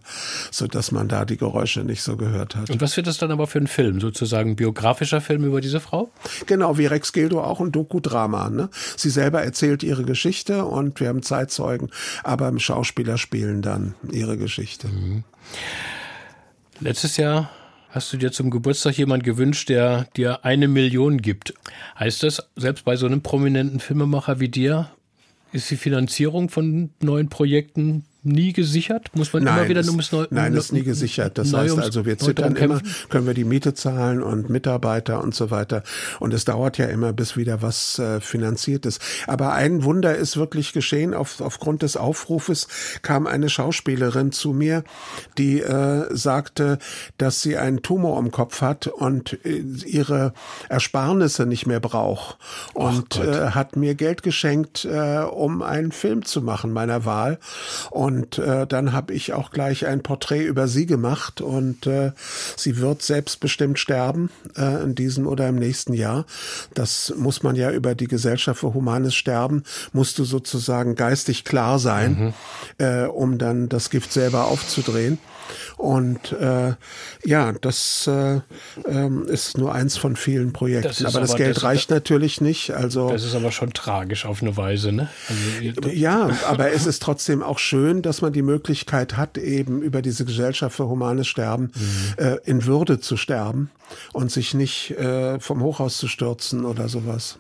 so, dass man da die Geräusche nicht so gehört hat. Und was wird das dann aber für ein Film? Sozusagen biografischer Film über diese Frau? Genau, wie Rex Gildo auch ein Doku-Drama. Ne? Sie selber erzählt ihre Geschichte und wir haben Zeitzeugen, aber im Schauspieler spielen dann ihre Geschichte. Mhm. Letztes Jahr hast du dir zum Geburtstag jemand gewünscht, der dir eine Million gibt. Heißt das, selbst bei so einem prominenten Filmemacher wie dir, ist die Finanzierung von neuen Projekten nie gesichert? Muss man nein, immer wieder ums neu, Nein, ist nie gesichert. Das heißt also, wir zittern immer, können wir die Miete zahlen und Mitarbeiter und so weiter. Und es dauert ja immer, bis wieder was äh, finanziert ist. Aber ein Wunder ist wirklich geschehen. Auf, aufgrund des Aufrufes kam eine Schauspielerin zu mir, die äh, sagte, dass sie einen Tumor im Kopf hat und äh, ihre Ersparnisse nicht mehr braucht. Und äh, hat mir Geld geschenkt, äh, um einen Film zu machen, meiner Wahl. Und und äh, dann habe ich auch gleich ein Porträt über sie gemacht und äh, sie wird selbstbestimmt sterben äh, in diesem oder im nächsten Jahr. Das muss man ja über die Gesellschaft für Humanes Sterben, musst du sozusagen geistig klar sein, mhm. äh, um dann das Gift selber aufzudrehen. Und äh, ja, das äh, ähm, ist nur eins von vielen Projekten. Das aber das aber, Geld das, reicht natürlich nicht. Also das ist aber schon tragisch auf eine Weise, ne? Also, ja, aber es ist trotzdem auch schön, dass man die Möglichkeit hat, eben über diese Gesellschaft für humanes Sterben mhm. äh, in Würde zu sterben und sich nicht äh, vom Hochhaus zu stürzen oder sowas.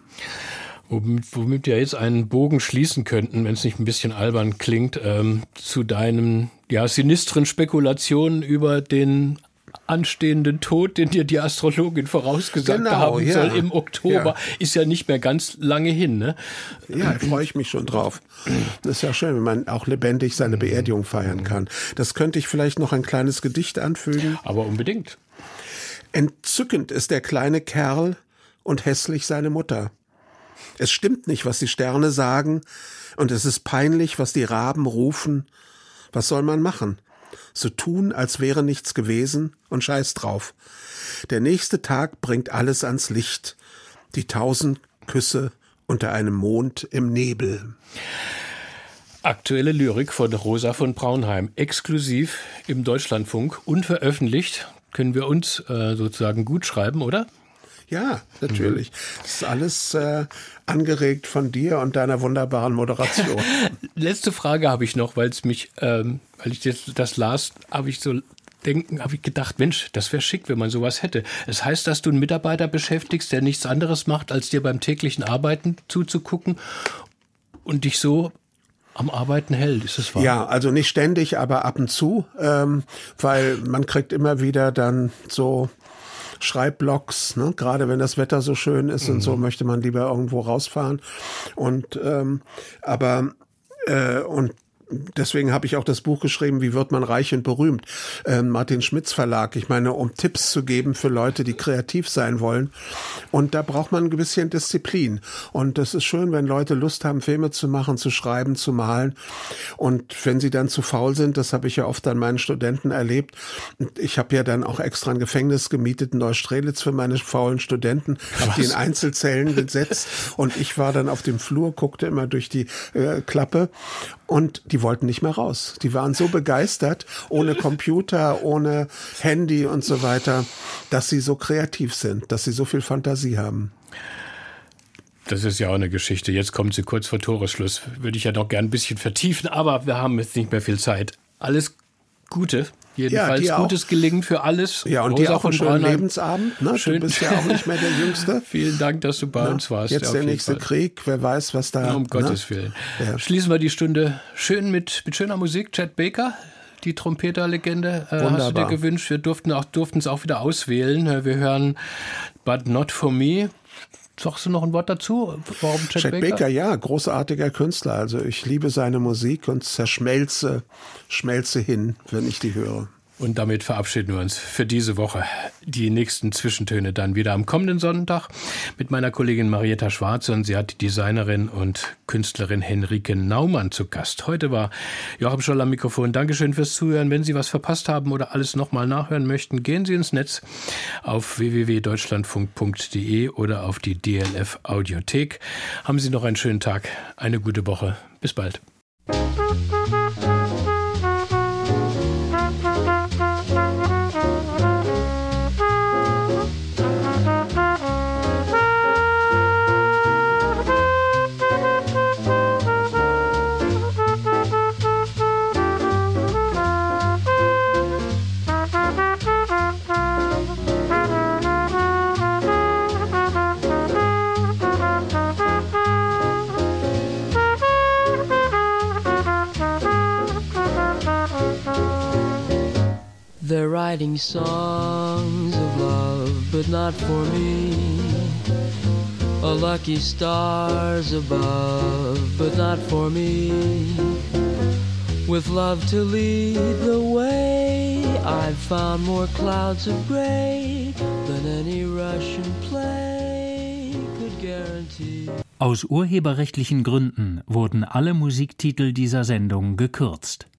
Womit, womit wir jetzt einen Bogen schließen könnten, wenn es nicht ein bisschen albern klingt, ähm, zu deinen ja, sinistren Spekulationen über den anstehenden Tod, den dir die Astrologin vorausgesagt genau, haben ja. soll im Oktober, ja. ist ja nicht mehr ganz lange hin. Ne? Ja, freue ich mich schon drauf. Das ist ja schön, wenn man auch lebendig seine Beerdigung feiern kann. Das könnte ich vielleicht noch ein kleines Gedicht anfügen. Aber unbedingt. Entzückend ist der kleine Kerl und hässlich seine Mutter. Es stimmt nicht, was die Sterne sagen, und es ist peinlich, was die Raben rufen. Was soll man machen? So tun, als wäre nichts gewesen und scheiß drauf. Der nächste Tag bringt alles ans Licht. Die tausend Küsse unter einem Mond im Nebel. Aktuelle Lyrik von Rosa von Braunheim, exklusiv im Deutschlandfunk, unveröffentlicht. Können wir uns äh, sozusagen gut schreiben, oder? Ja, natürlich. Das ist alles äh, angeregt von dir und deiner wunderbaren Moderation. Letzte Frage habe ich noch, weil es mich, ähm, weil ich jetzt das las, habe ich so denken, habe ich gedacht, Mensch, das wäre schick, wenn man sowas hätte. Es das heißt, dass du einen Mitarbeiter beschäftigst, der nichts anderes macht, als dir beim täglichen Arbeiten zuzugucken und dich so am Arbeiten hält, ist es wahr? Ja, also nicht ständig, aber ab und zu, ähm, weil man kriegt immer wieder dann so Schreibblocks, ne? gerade wenn das Wetter so schön ist mhm. und so, mhm. möchte man lieber irgendwo rausfahren. Und ähm, aber äh, und deswegen habe ich auch das Buch geschrieben, wie wird man reich und berühmt? Ähm, Martin Schmitz Verlag. Ich meine, um Tipps zu geben für Leute, die kreativ sein wollen. Und da braucht man ein bisschen Disziplin. Und das ist schön, wenn Leute Lust haben, Filme zu machen, zu schreiben, zu malen. Und wenn sie dann zu faul sind, das habe ich ja oft an meinen Studenten erlebt. Ich habe ja dann auch extra ein Gefängnis gemietet in Neustrelitz für meine faulen Studenten, die in Einzelzellen gesetzt. Und ich war dann auf dem Flur, guckte immer durch die äh, Klappe und die wollten nicht mehr raus. Die waren so begeistert, ohne Computer, ohne Handy und so weiter, dass sie so kreativ sind, dass sie so viel Fantasie haben. Das ist ja auch eine Geschichte. Jetzt kommt sie kurz vor Toresschluss. Würde ich ja noch gern ein bisschen vertiefen, aber wir haben jetzt nicht mehr viel Zeit. Alles Gute Jedenfalls ja, gutes auch. Gelingen für alles. Ja, und Rosa dir auch einen schönen Lebensabend. Ne? Schön. Du bist ja auch nicht mehr der Jüngste. Vielen Dank, dass du bei Na, uns warst. Jetzt der nächste Fall. Krieg, wer weiß, was da... Um ne? Gottes Willen. Ja. Schließen wir die Stunde schön mit, mit schöner Musik. Chad Baker, die Trompeterlegende, äh, hast du dir gewünscht. Wir durften auch durften es auch wieder auswählen. Wir hören But Not For Me Sagst du noch ein Wort dazu? Warum Chet, Chet Baker? Baker? Ja, großartiger Künstler. Also ich liebe seine Musik und zerschmelze, schmelze hin, wenn ich die höre. Und damit verabschieden wir uns für diese Woche. Die nächsten Zwischentöne dann wieder am kommenden Sonntag mit meiner Kollegin Marietta Schwarze und sie hat die Designerin und Künstlerin Henrike Naumann zu Gast. Heute war Joachim Scholl am Mikrofon. Dankeschön fürs Zuhören. Wenn Sie was verpasst haben oder alles nochmal nachhören möchten, gehen Sie ins Netz auf www.deutschlandfunk.de oder auf die DLF Audiothek. Haben Sie noch einen schönen Tag, eine gute Woche. Bis bald. Writing songs of love, but not for me. A lucky stars above, but not for me. With love to lead the way, I've found more clouds of gray than any Russian play could guarantee. Aus urheberrechtlichen Gründen wurden alle Musiktitel dieser Sendung gekürzt.